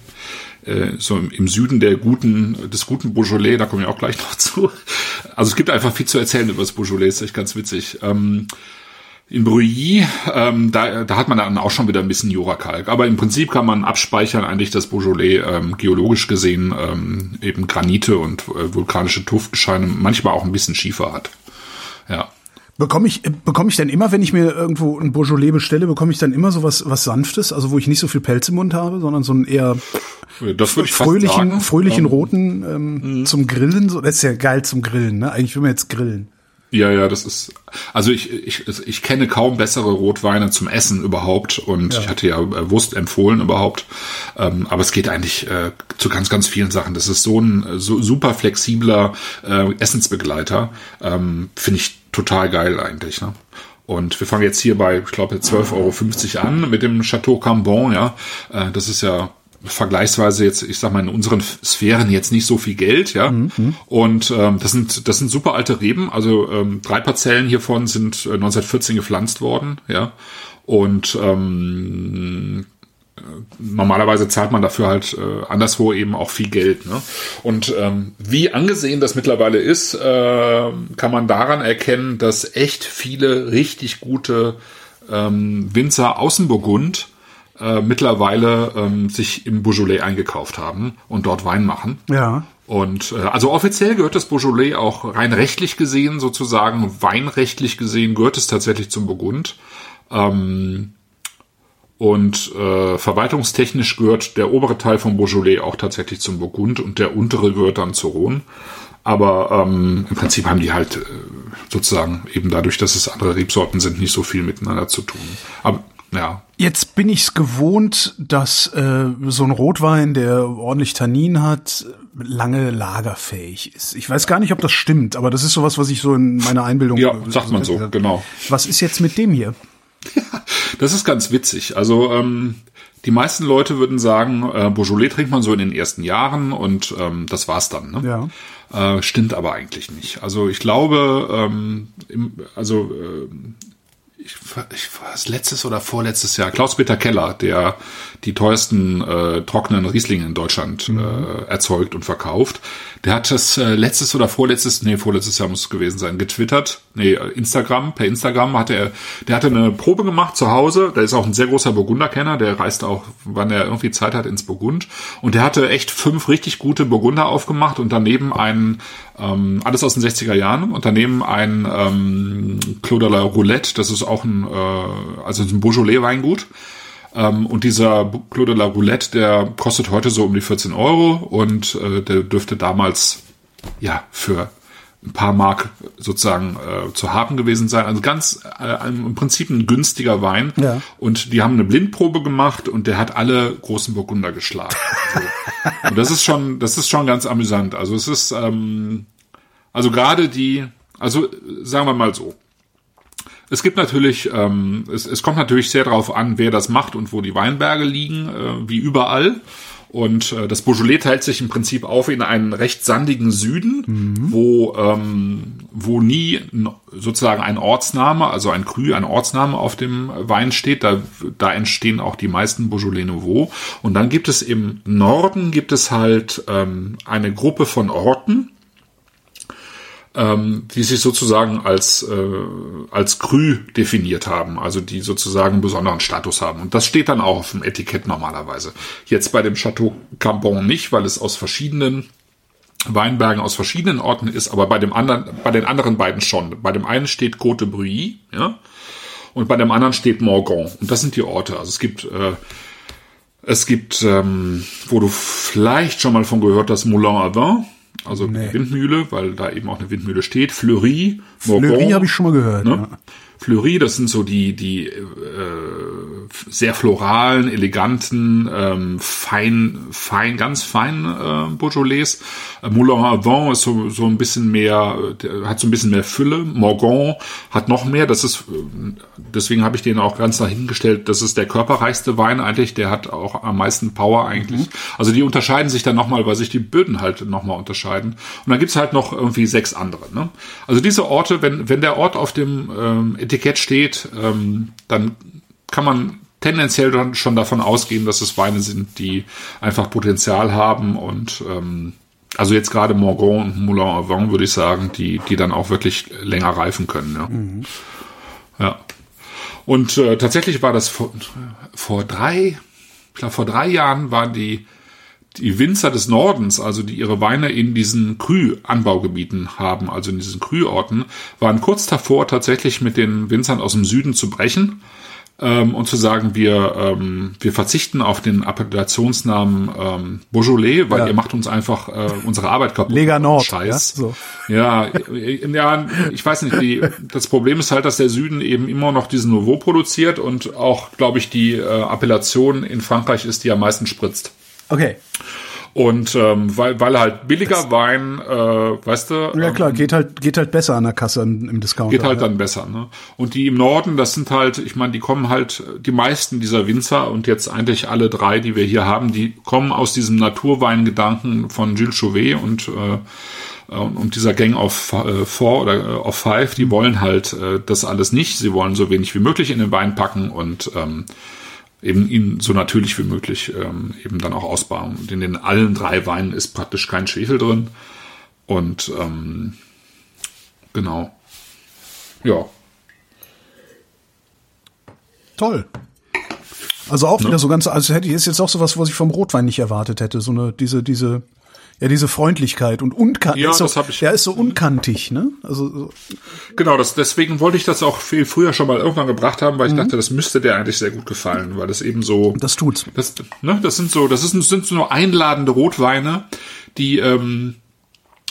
äh, so im, im Süden der guten, des guten Beaujolais, da komme ich auch gleich noch zu. Also es gibt einfach viel zu erzählen über das Beaujolais, ist echt ganz witzig. Ähm, in Bruyy, ähm, da, da hat man dann auch schon wieder ein bisschen Jurakalk. Aber im Prinzip kann man abspeichern eigentlich, dass Beaujolais ähm, geologisch gesehen ähm, eben Granite und äh, vulkanische Tuftscheine manchmal auch ein bisschen Schiefer hat. Ja. Bekomme ich, bekomme ich denn immer, wenn ich mir irgendwo ein Beaujolais bestelle, bekomme ich dann immer so was, was Sanftes, also wo ich nicht so viel Pelz im Mund habe, sondern so einen eher ich fröhlichen, fröhlichen roten ähm, mhm. zum Grillen. So, das ist ja geil zum Grillen, ne? Eigentlich will man jetzt grillen. Ja, ja, das ist, also ich, ich, ich kenne kaum bessere Rotweine zum Essen überhaupt und ja. ich hatte ja äh, Wurst empfohlen überhaupt, ähm, aber es geht eigentlich äh, zu ganz, ganz vielen Sachen. Das ist so ein so super flexibler äh, Essensbegleiter, ähm, finde ich total geil eigentlich. Ne? Und wir fangen jetzt hier bei, ich glaube, 12,50 Euro an mit dem Chateau Cambon, ja. Äh, das ist ja vergleichsweise jetzt, ich sag mal, in unseren Sphären jetzt nicht so viel Geld, ja. Mhm. Und ähm, das sind das sind super alte Reben. Also ähm, drei Parzellen hiervon sind äh, 1914 gepflanzt worden, ja. Und ähm, normalerweise zahlt man dafür halt äh, anderswo eben auch viel Geld. Ne? Und ähm, wie angesehen das mittlerweile ist, äh, kann man daran erkennen, dass echt viele richtig gute ähm, Winzer Außenburgund äh, mittlerweile ähm, sich im Beaujolais eingekauft haben und dort Wein machen. Ja. Und äh, also offiziell gehört das Beaujolais auch rein rechtlich gesehen, sozusagen weinrechtlich gesehen, gehört es tatsächlich zum Burgund. Ähm, Und äh, verwaltungstechnisch gehört der obere Teil von Beaujolais auch tatsächlich zum Burgund und der untere gehört dann zur Rhone. Aber ähm, im Prinzip haben die halt äh, sozusagen eben dadurch, dass es andere Rebsorten sind, nicht so viel miteinander zu tun. Aber ja. Jetzt bin ich's gewohnt, dass äh, so ein Rotwein, der ordentlich Tannin hat, lange lagerfähig ist. Ich weiß gar nicht, ob das stimmt, aber das ist sowas, was ich so in meiner Einbildung. Ja, sagt man so, genau. Was ist jetzt mit dem hier? Ja, das ist ganz witzig. Also ähm, die meisten Leute würden sagen, äh, Beaujolais trinkt man so in den ersten Jahren und ähm, das war's dann. Ne? Ja. Äh, stimmt aber eigentlich nicht. Also ich glaube, ähm, im, also äh, ich, ich war es letztes oder vorletztes Jahr, Klaus-Peter Keller, der die teuersten äh, trockenen Rieslinge in Deutschland mhm. äh, erzeugt und verkauft. Der hat das äh, letztes oder vorletztes, nee, vorletztes Jahr muss es gewesen sein, getwittert, nee, Instagram, per Instagram hatte er, der hatte eine Probe gemacht zu Hause, der ist auch ein sehr großer Burgunderkenner, der reist auch, wann er irgendwie Zeit hat, ins Burgund. Und der hatte echt fünf richtig gute Burgunder aufgemacht und daneben einen, ähm, alles aus den 60er Jahren. Und daneben ein ähm, Claude de la Roulette, das ist auch ein, äh, also ein Beaujolais-Weingut, ähm, und dieser Claude de la Roulette, der kostet heute so um die 14 Euro und äh, der dürfte damals ja für ein paar Mark sozusagen äh, zu haben gewesen sein. Also ganz äh, im Prinzip ein günstiger Wein. Ja. Und die haben eine Blindprobe gemacht und der hat alle großen Burgunder geschlagen. Also, und das ist schon, das ist schon ganz amüsant. Also es ist, ähm, also gerade die, also sagen wir mal so, es gibt natürlich, ähm, es, es kommt natürlich sehr darauf an, wer das macht und wo die Weinberge liegen, äh, wie überall. Und äh, das Beaujolais teilt sich im Prinzip auf in einen recht sandigen Süden, mhm. wo, ähm, wo nie sozusagen ein Ortsname, also ein Cru, ein Ortsname auf dem Wein steht. Da, da entstehen auch die meisten Beaujolais Nouveau. Und dann gibt es im Norden gibt es halt ähm, eine Gruppe von Orten, ähm, die sich sozusagen als, äh, als Krü definiert haben, also die sozusagen einen besonderen Status haben. Und das steht dann auch auf dem Etikett normalerweise. Jetzt bei dem Chateau Cambon nicht, weil es aus verschiedenen Weinbergen aus verschiedenen Orten ist, aber bei dem anderen, bei den anderen beiden schon. Bei dem einen steht Côte Bruy, ja, und bei dem anderen steht Morgon. Und das sind die Orte. Also es gibt äh, es gibt, ähm, wo du vielleicht schon mal von gehört hast, Moulin à also nee. Windmühle, weil da eben auch eine Windmühle steht. Fleury, Morgon. Fleury habe ich schon mal gehört. Ne? Ja. Fleury, das sind so die, die äh, sehr floralen, eleganten, ähm, fein, fein, ganz fein äh, Beaujolais. Äh, Moulin à Vent ist so, so ein bisschen mehr, hat so ein bisschen mehr Fülle. Morgon hat noch mehr. Das ist, äh, deswegen habe ich den auch ganz nach hinten gestellt. Das ist der körperreichste Wein eigentlich. Der hat auch am meisten Power eigentlich. Mhm. Also die unterscheiden sich dann nochmal, weil sich die Böden halt nochmal unterscheiden. Und dann gibt's halt noch irgendwie sechs andere. Ne? Also diese Orte, wenn, wenn der Ort auf dem ähm, Etikett steht, ähm, dann kann man tendenziell schon davon ausgehen, dass es Weine sind, die einfach Potenzial haben und ähm, also jetzt gerade Morgon und Moulin à Vent würde ich sagen, die, die dann auch wirklich länger reifen können. Ja. Mhm. ja. Und äh, tatsächlich war das vor, vor drei, glaube vor drei Jahren waren die die Winzer des Nordens, also die ihre Weine in diesen Krü-Anbaugebieten haben, also in diesen Krü-Orten, waren kurz davor tatsächlich mit den Winzern aus dem Süden zu brechen ähm, und zu sagen, wir, ähm, wir verzichten auf den Appellationsnamen ähm, Beaujolais, weil ja. ihr macht uns einfach äh, unsere Arbeit kaputt. Lega Nord. Scheiß. Ja, so. ja, ja, ich weiß nicht, die, das Problem ist halt, dass der Süden eben immer noch diesen Nouveau produziert und auch, glaube ich, die äh, Appellation in Frankreich ist, die am meisten spritzt. Okay. Und ähm, weil, weil halt billiger das, Wein, äh, weißt du. Ja klar, ähm, geht halt geht halt besser an der Kasse im Discount. Geht halt ja. dann besser. Ne? Und die im Norden, das sind halt, ich meine, die kommen halt, die meisten dieser Winzer und jetzt eigentlich alle drei, die wir hier haben, die kommen aus diesem Naturweingedanken von Jules Chauvet und äh, und dieser Gang of äh, Four oder äh, of Five, die wollen halt äh, das alles nicht. Sie wollen so wenig wie möglich in den Wein packen und ähm, eben ihn so natürlich wie möglich ähm, eben dann auch ausbauen. Und in den allen drei Weinen ist praktisch kein Schwefel drin. Und ähm, genau. Ja. Toll. Also auch wieder ne? so ganz, also hätte ich ist jetzt auch sowas, was ich vom Rotwein nicht erwartet hätte. So eine, diese, diese, Ja, diese Freundlichkeit und unkantig. Ja, so, das hab ich- Der ist so unkantig, ne? Also so- Genau, das, deswegen wollte ich das auch viel früher schon mal irgendwann gebracht haben, Mhm. weil ich dachte, das müsste dir eigentlich sehr gut gefallen, weil das eben so. das tut's. Das, ne, das sind so, das ist, sind so nur einladende Rotweine, die, ähm,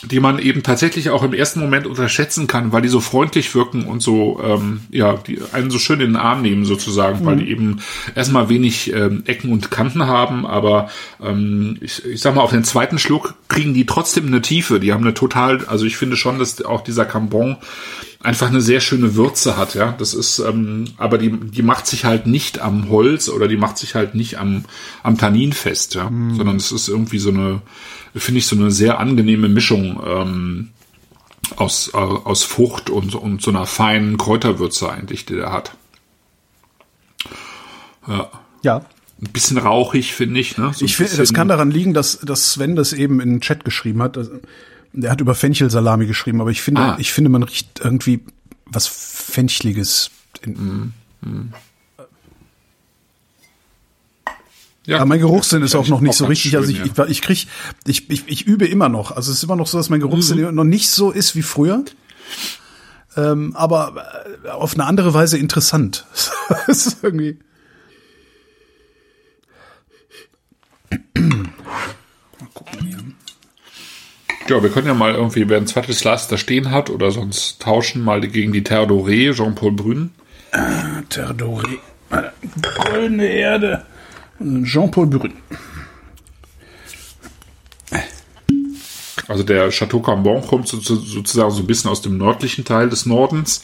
die man eben tatsächlich auch im ersten Moment unterschätzen kann, weil die so freundlich wirken und so, ähm, ja, die einen so schön in den Arm nehmen sozusagen, weil die eben erstmal wenig ähm, Ecken und Kanten haben, aber ähm, ich, ich sag mal, auf den zweiten Schluck kriegen die trotzdem eine Tiefe. Die haben eine total, also ich finde schon, dass auch dieser Cambon einfach eine sehr schöne Würze hat, ja. Das ist, ähm, aber die, die macht sich halt nicht am Holz oder die macht sich halt nicht am, am Tannin fest, ja. Sondern es ist irgendwie so eine, finde ich, so eine sehr angenehme Mischung ähm, aus, äh, aus Frucht und, und so einer feinen Kräuterwürze eigentlich, die der hat. Ja. Ja. Ein bisschen rauchig, finde ich, ne? So Ich finde, das kann daran liegen, dass, dass Sven das eben in den Chat geschrieben hat. Also, Der hat über Fenchelsalami geschrieben, aber ich finde, Ah. ich finde, man riecht irgendwie was Fenchliges. In, ja, Ja, mein Geruchssinn ist auch noch nicht auch so richtig. Also ich, schön, ich, ich krieg, ich, ich, ich übe immer noch. Also es ist immer noch so, dass mein Geruchssinn Mhm. noch nicht so ist wie früher. Ähm, aber äh, auf eine andere Weise interessant. Es ist irgendwie. Ja, wir können ja mal irgendwie, wer ein zweites Glas da stehen hat oder sonst tauschen mal gegen die Terre Jean-Paul Brün. Terre Doré. Grüne Erde. Jean-Paul Brün. Also der Chateau Cambon kommt so, so, sozusagen so ein bisschen aus dem nördlichen Teil des Nordens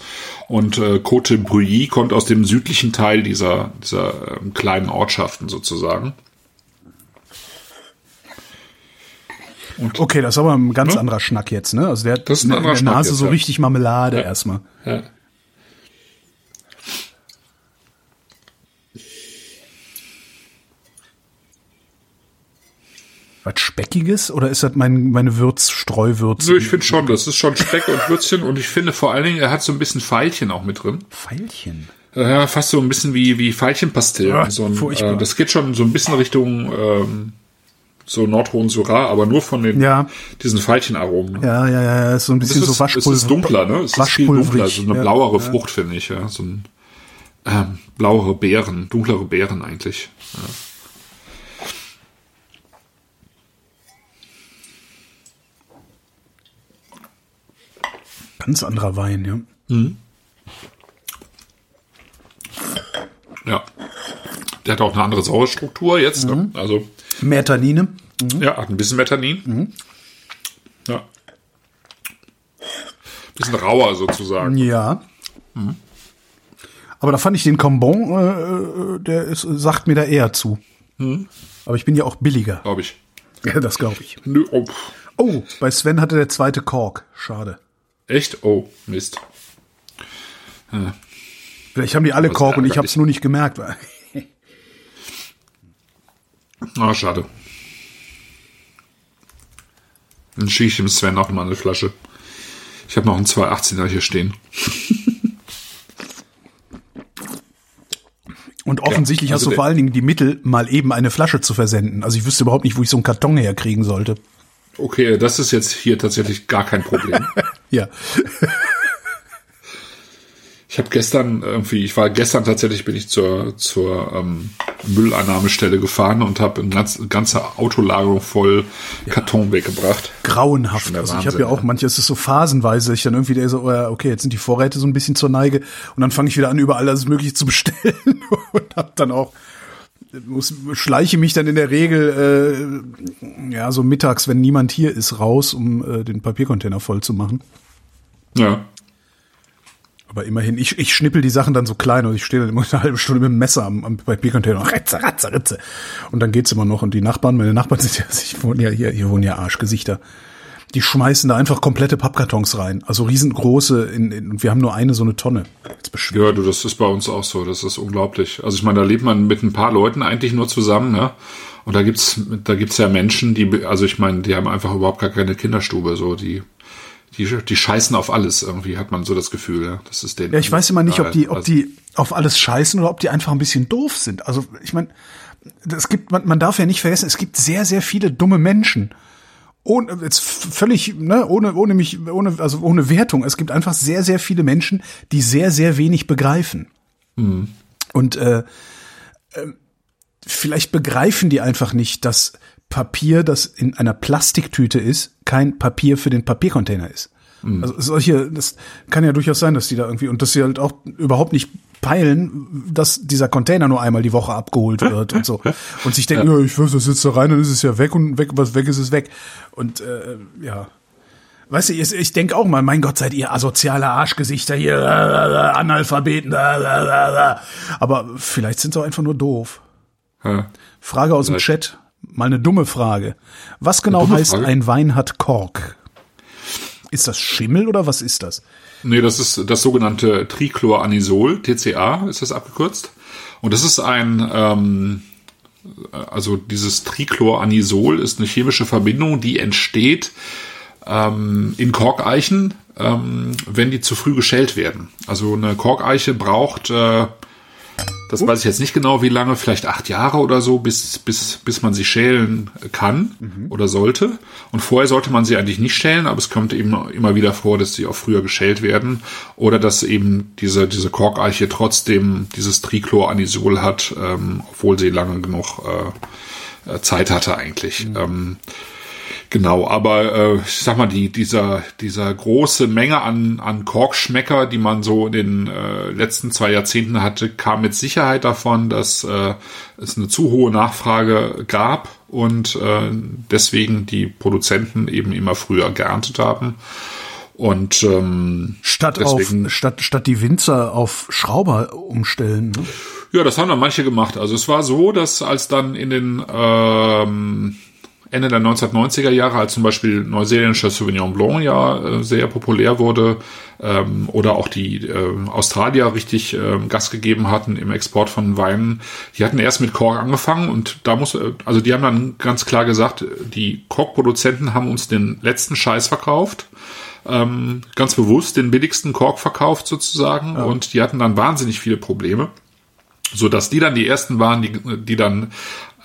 und äh, Côte Breuilly kommt aus dem südlichen Teil dieser, dieser ähm, kleinen Ortschaften sozusagen. Okay, das ist aber ein ganz Ne? anderer Schnack jetzt, ne? Also der hat Das ist ein in der Nase so ja. richtig Marmelade erstmal. Ja. Was Speckiges oder ist das mein, meine Würz, Streuwürze? Nö, ich finde schon, das ist schon Speck und Würzchen und ich finde vor allen Dingen, er hat so ein bisschen Veilchen auch mit drin. Pfeilchen. Ja, fast so ein bisschen wie, wie Veilchenpastell. Ja, so ein, furchtbar. äh, das geht schon so ein bisschen Richtung ähm, so Nordhohen-Syrah, aber nur von den Ja. diesen Veilchenaromen. Ne? Ja, ja, ja, ist so ein Es bisschen ist, so es Waschpulver. ist dunkler, ne? Es ist viel dunkler, so eine ja. blauere Ja. Frucht, finde ich. Ja? So ein ähm, blauere Beeren, dunklere Beeren eigentlich. Ja. Ganz anderer Wein, ja. ja. Der hat auch eine andere Sauerstruktur jetzt. Ne? Also, Mehr Tannine. ja, hat ein bisschen Metanin. Mhm. Ja. Bisschen rauer sozusagen. Ja. Aber da fand ich den Cambon, äh, äh, der ist, sagt mir da eher zu. Aber ich bin ja auch billiger. Glaube ich. Ja, das glaube ich. Nö, oh. Oh, bei Sven hatte der zweite Kork. Schade. Echt? Oh, Mist. Vielleicht haben die alle Kork und ich habe es nur nicht gemerkt. Ah, schade. Dann schicke ich dem Sven noch mal eine Flasche. Ich habe noch einen 218er hier stehen. Und offensichtlich Ja, hast also du der- vor allen Dingen die Mittel, mal eben eine Flasche zu versenden. Also ich wüsste überhaupt nicht, wo ich so einen Karton herkriegen sollte. Okay, das ist jetzt hier tatsächlich gar kein Problem. Ja. Ich habe gestern irgendwie, ich war gestern tatsächlich, bin ich zur, zur ähm, Mülleinnahmestelle gefahren und habe eine ganz, ganze Autolagerung voll Karton weggebracht. grauenhaft. Also ich habe ja auch ja. manches ist so phasenweise, ich dann irgendwie der so, ja, okay, jetzt sind die Vorräte so ein bisschen zur Neige und dann fange ich wieder an, überall alles Mögliche zu bestellen und hab dann auch muss, schleiche mich dann in der Regel äh, ja so mittags, wenn niemand hier ist, raus, um äh, den Papiercontainer voll zu machen. Ja. Aber immerhin, ich, ich schnippel die Sachen dann so klein und ich stehe dann immer eine halbe Stunde mit dem Messer am, am Papiercontainer und ritze, ratze, ritze. Und dann geht's immer noch. Und die Nachbarn, meine Nachbarn sind ja, ich wohne ja hier, hier wohnen ja Arschgesichter. Die schmeißen da einfach komplette Pappkartons rein. Also riesengroße, in, in, und wir haben nur eine so eine Tonne. Ja, du, das ist bei uns auch so. Das ist unglaublich. Also ich meine, da lebt man mit ein paar Leuten eigentlich nur zusammen, ne? Und da gibt's, da gibt's ja Menschen, die, also ich meine, die haben einfach überhaupt gar keine Kinderstube, so die, die, die scheißen auf alles irgendwie, hat man so das Gefühl. Ja, das ist denen Ja, ich weiß immer nicht, ob die, ob die auf alles scheißen oder ob die einfach ein bisschen doof sind. Also ich meine, es gibt, man, man darf ja nicht vergessen, es gibt sehr, sehr viele dumme Menschen. Ohne jetzt völlig ne, ohne ohne mich ohne also ohne Wertung. Es gibt einfach sehr sehr viele Menschen, die sehr sehr wenig begreifen. Mhm. Und äh, äh, vielleicht begreifen die einfach nicht, dass Papier, das in einer Plastiktüte ist, kein Papier für den Papiercontainer ist. Mhm. Also solche, das kann ja durchaus sein, dass die da irgendwie und dass sie halt auch überhaupt nicht peilen, dass dieser Container nur einmal die Woche abgeholt wird und so. Und sich denken, ja. ja ich wirf das jetzt da rein, dann ist es ja weg und weg, was weg ist, ist weg. Und äh, ja. Weißt du, ich, ich denke auch mal, mein Gott, seid ihr asoziale Arschgesichter hier, äh, äh, Analphabeten, äh, äh, äh. aber vielleicht sind sie auch einfach nur doof. Ja. Frage aus dem Chat, mal eine dumme Frage. Was genau heißt, Frage? ein Wein hat Kork? Ist das Schimmel oder was ist das? Nee, das ist das sogenannte Trichloranisol, TCA ist das abgekürzt. Und das ist ein, ähm, also dieses Trichloranisol ist eine chemische Verbindung, die entsteht ähm, in Korkeichen, ähm, wenn die zu früh geschält werden. Also eine Korkeiche braucht äh, das weiß ich jetzt nicht genau, wie lange, vielleicht acht Jahre oder so, bis, bis, bis man sie schälen kann mhm. oder sollte. Und vorher sollte man sie eigentlich nicht schälen, aber es kommt eben immer wieder vor, dass sie auch früher geschält werden oder dass eben diese, diese Korkeiche trotzdem dieses Trichloranisol hat, ähm, obwohl sie lange genug äh, Zeit hatte eigentlich. Mhm. Ähm, Genau, aber äh, ich sag mal, die, dieser, dieser große Menge an, an Korkschmecker, die man so in den äh, letzten zwei Jahrzehnten hatte, kam mit Sicherheit davon, dass äh, es eine zu hohe Nachfrage gab und äh, deswegen die Produzenten eben immer früher geerntet haben. Und ähm, statt deswegen, auf statt statt die Winzer auf Schrauber umstellen. Ne? Ja, das haben dann manche gemacht. Also es war so, dass als dann in den ähm, Ende der 1990er Jahre, als zum Beispiel neuseeländischer Sauvignon Blanc ja äh, sehr populär wurde ähm, oder auch die äh, Australier richtig äh, Gas gegeben hatten im Export von Weinen. Die hatten erst mit Kork angefangen und da muss, äh, also die haben dann ganz klar gesagt, die Korkproduzenten haben uns den letzten Scheiß verkauft. Ähm, ganz bewusst den billigsten Kork verkauft sozusagen ja. und die hatten dann wahnsinnig viele Probleme so dass die dann die ersten waren, die, die dann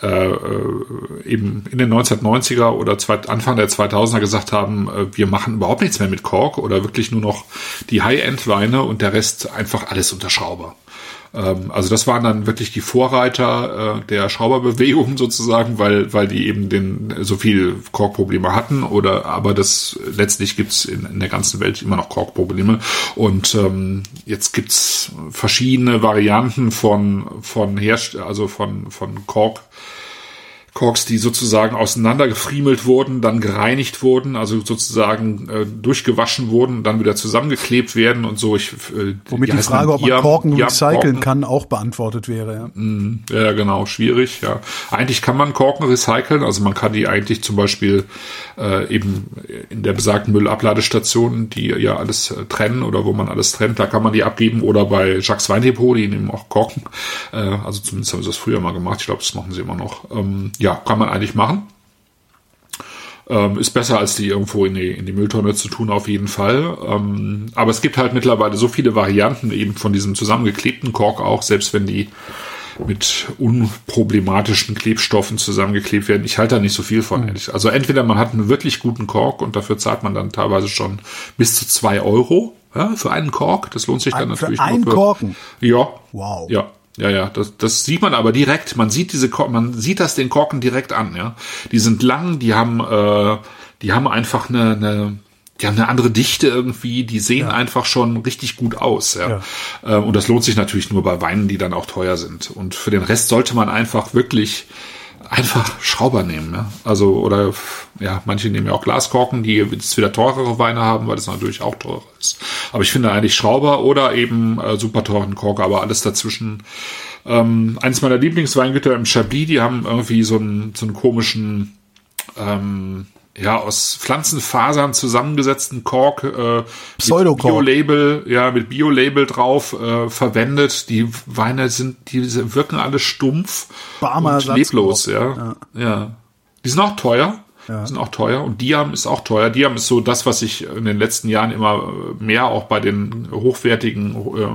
äh, eben in den 1990er oder Anfang der 2000er gesagt haben, äh, wir machen überhaupt nichts mehr mit Kork oder wirklich nur noch die High-End-Weine und der Rest einfach alles unter Schrauber. Ähm, also das waren dann wirklich die Vorreiter äh, der Schrauberbewegung sozusagen, weil, weil die eben den, so viel Korkprobleme hatten oder aber das letztlich gibt's in, in der ganzen Welt immer noch Korkprobleme. Und ähm, jetzt gibt's verschiedene Varianten von, von Herst also von, von Kork Korks, die sozusagen auseinandergefriemelt wurden, dann gereinigt wurden, also sozusagen äh, durchgewaschen wurden, dann wieder zusammengeklebt werden und so. Ich, äh, Womit die, die Frage, ob man Iam, Korken Iam recyceln Korken. kann, auch beantwortet wäre. Ja. Mm, ja, genau, schwierig. Ja, eigentlich kann man Korken recyceln, also man kann die eigentlich zum Beispiel äh, eben in der besagten Müllabladestation, die ja alles äh, trennen oder wo man alles trennt, da kann man die abgeben oder bei Jacques Weindepot, die nehmen auch Korken. Äh, also zumindest haben sie das früher mal gemacht. Ich glaube, das machen sie immer noch. Ähm, ja, ja, kann man eigentlich machen. Ähm, ist besser, als die irgendwo in die, in die Mülltonne zu tun, auf jeden Fall. Ähm, aber es gibt halt mittlerweile so viele Varianten eben von diesem zusammengeklebten Kork auch, selbst wenn die mit unproblematischen Klebstoffen zusammengeklebt werden. Ich halte da nicht so viel von, mhm. ehrlich. Also entweder man hat einen wirklich guten Kork und dafür zahlt man dann teilweise schon bis zu zwei Euro ja, für einen Kork. Das lohnt sich dann Ein, natürlich. Für einen Korken? Ja. Wow. Ja. Ja, ja, das, das sieht man aber direkt. Man sieht diese, man sieht das den Korken direkt an. Ja, die sind lang, die haben, äh, die haben einfach eine, eine die haben eine andere Dichte irgendwie, die sehen ja. einfach schon richtig gut aus. Ja. ja. Ähm, und das lohnt sich natürlich nur bei Weinen, die dann auch teuer sind. Und für den Rest sollte man einfach wirklich einfach Schrauber nehmen. Ja? Also, oder ja, manche nehmen ja auch Glaskorken, die jetzt wieder teurere Weine haben, weil das natürlich auch teurer ist. Aber ich finde eigentlich Schrauber oder eben äh, super teuren Kork, aber alles dazwischen. Ähm, eines meiner Lieblingsweingüter im Chablis, die haben irgendwie so einen, so einen komischen ähm, ja, aus Pflanzenfasern zusammengesetzten Kork, äh, mit Bio-Label, ja, mit Bio-Label drauf äh, verwendet. Die Weine sind, die wirken alle stumpf Barmer und leblos, ja. ja. ja. Die sind auch teuer. Ja. Die sind auch teuer. Und Diam ist auch teuer. Diam ist so das, was sich in den letzten Jahren immer mehr auch bei den hochwertigen äh,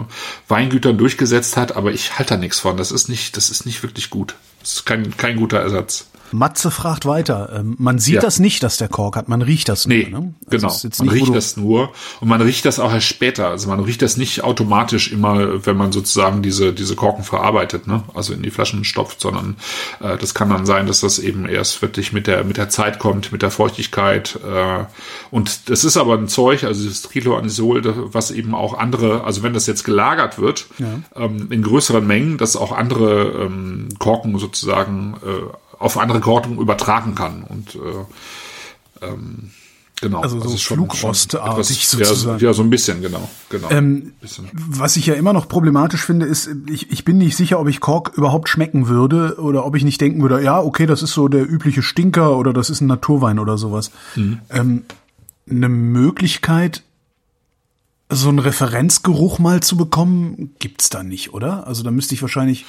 Weingütern durchgesetzt hat. Aber ich halte da nichts von. Das ist nicht, das ist nicht wirklich gut. Das ist kein, kein guter Ersatz. Matze fragt weiter. Ähm, man sieht Ja. das nicht, dass der Kork hat, man riecht das nur. Nee, ne? Also genau. man riecht das nur und man riecht das auch erst später. Also man riecht das nicht automatisch immer, wenn man sozusagen diese diese Korken verarbeitet, ne? Also in die Flaschen stopft, sondern äh, das kann dann sein, dass das eben erst wirklich mit der mit der Zeit kommt, mit der Feuchtigkeit. Äh, und das ist aber ein Zeug, also das Tricloanisol, das- was eben auch andere, also wenn das jetzt gelagert wird ähm, in größeren Mengen, dass auch andere ähm, Korken sozusagen äh, auf andere Korken übertragen kann und äh, ähm, Genau. Also so Flugrostartig sozusagen. Ja, ja, so ein bisschen, genau. genau. Ähm, bisschen. Was ich ja immer noch problematisch finde, ist, ich, ich bin nicht sicher, ob ich Kork überhaupt schmecken würde oder ob ich nicht denken würde, ja, okay, das ist so der übliche Stinker oder das ist ein Naturwein oder sowas. Ähm, eine Möglichkeit, so einen Referenzgeruch mal zu bekommen, gibt's da nicht, oder? Also da müsste ich wahrscheinlich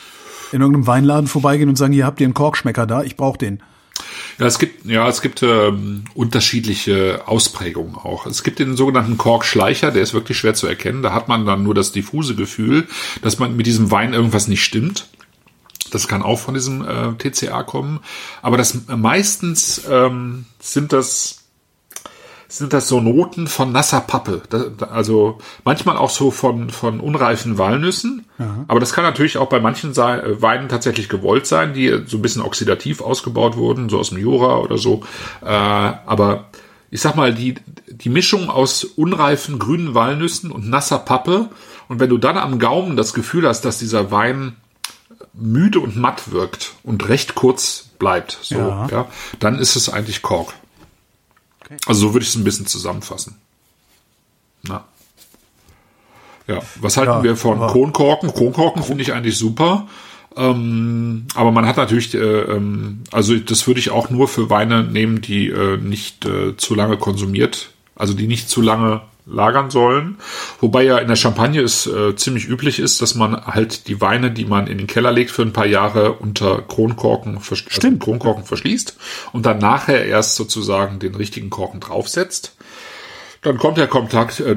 in irgendeinem Weinladen vorbeigehen und sagen, hier habt ihr einen Korkschmecker da, ich brauche den. Ja, es gibt, ja, es gibt ähm, unterschiedliche Ausprägungen auch. Es gibt den sogenannten Korkschleicher, der ist wirklich schwer zu erkennen. Da hat man dann nur das diffuse Gefühl, dass man mit diesem Wein irgendwas nicht stimmt. Das kann auch von diesem äh, TCA kommen. Aber das meistens ähm, sind das sind das so Noten von nasser Pappe. Da, da, also manchmal auch so von, von unreifen Walnüssen. Aber das kann natürlich auch bei manchen äh, Weinen tatsächlich gewollt sein, die so ein bisschen oxidativ ausgebaut wurden, so aus dem Jura oder so. Äh, aber ich sag mal, die, die Mischung aus unreifen grünen Walnüssen und nasser Pappe. Und wenn du dann am Gaumen das Gefühl hast, dass dieser Wein müde und matt wirkt und recht kurz bleibt, so, Ja. ja, dann ist es eigentlich Kork. Also so würde ich es ein bisschen zusammenfassen. Na. Ja, was halten Ja, wir von aber- Kronkorken? Kronkorken finde ich eigentlich super. Ähm, aber man hat natürlich, äh, ähm, also das würde ich auch nur für Weine nehmen, die äh, nicht äh, zu lange konsumiert, also die nicht zu lange lagern sollen. Wobei ja in der Champagne es äh, ziemlich üblich ist, dass man halt die Weine, die man in den Keller legt für ein paar Jahre unter Kronkorken, vers- also. Kronkorken verschließt und dann nachher erst sozusagen den richtigen Korken draufsetzt. Dann kommt der Kontakt, äh,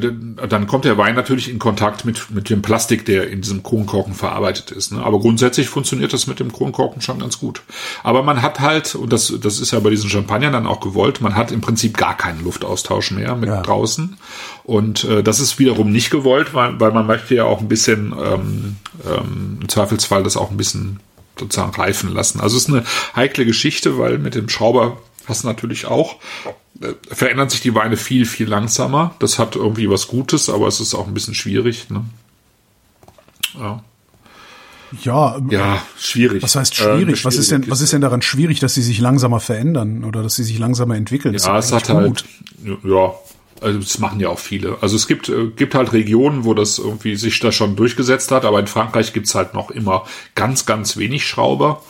dann kommt der Wein natürlich in Kontakt mit, mit dem Plastik, der in diesem Kronkorken verarbeitet ist. Ne? Aber grundsätzlich funktioniert das mit dem Kronkorken schon ganz gut. Aber man hat halt, und das, das ist ja bei diesen Champagnern dann auch gewollt, man hat im Prinzip gar keinen Luftaustausch mehr mit Ja. draußen. Und äh, das ist wiederum nicht gewollt, weil, weil man möchte ja auch ein bisschen ähm, ähm, im Zweifelsfall das auch ein bisschen sozusagen reifen lassen. Also es ist eine heikle Geschichte, weil mit dem Schrauber hast du natürlich auch, verändern sich die Weine viel, viel langsamer. Das hat irgendwie was Gutes, aber es ist auch ein bisschen schwierig. Ne? Ja. Ja, ja, schwierig. was heißt Äh, schwierig? was ist denn, was ist denn daran schwierig, dass sie sich langsamer verändern oder dass sie sich langsamer entwickeln? Ist Ja, es hat halt, ja, also das machen ja auch viele. Also es gibt, äh, gibt halt Regionen, wo das irgendwie sich da schon durchgesetzt hat, aber in Frankreich gibt's halt noch immer ganz, ganz wenig Schrauber.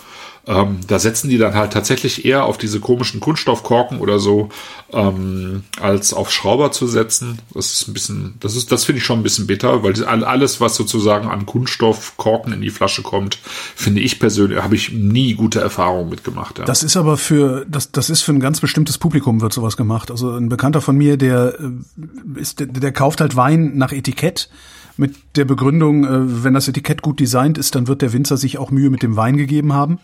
Ähm, da setzen die dann halt tatsächlich eher auf diese komischen Kunststoffkorken oder so, ähm, als auf Schrauber zu setzen. Das ist ein bisschen, das ist, das finde ich schon ein bisschen bitter, weil all- alles, was sozusagen an Kunststoffkorken in die Flasche kommt, finde ich persönlich, habe ich nie gute Erfahrungen mitgemacht. Ja. Das ist aber für das das ist für ein ganz bestimmtes Publikum wird sowas gemacht. Also ein Bekannter von mir, der äh, ist der, der kauft halt Wein nach Etikett mit der Begründung, äh, wenn das Etikett gut designt ist, dann wird der Winzer sich auch Mühe mit dem Wein gegeben haben.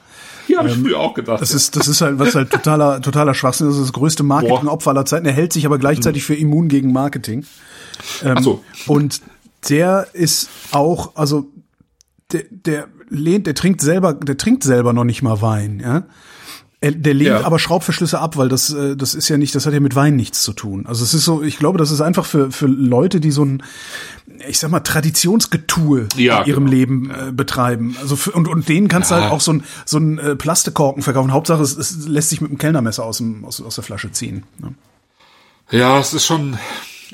Ja, habe ich früher auch gedacht. ähm, Das ist das ist halt was halt totaler totaler Schwachsinn. Das ist das größte Marketingopfer aller Zeiten. Er hält sich aber gleichzeitig für immun gegen Marketing. Ach so. Und der ist auch, also der, der lehnt, der trinkt selber, der trinkt selber noch nicht mal Wein, ja. Er, der lehnt Ja. aber Schraubverschlüsse ab, weil das, äh, das ist ja nicht, das hat ja mit Wein nichts zu tun. Also es ist so, ich glaube, das ist einfach für, für Leute, die so ein, ich sag mal, Traditionsgetue Ja, in ihrem genau. Leben äh, betreiben. Also für, und, und denen kannst du Ja. halt auch so ein, so ein äh, Plastikkorken verkaufen. Hauptsache, es, es lässt sich mit dem Kellnermesser aus, dem, aus, aus der Flasche ziehen. Ne? Ja, es ist schon.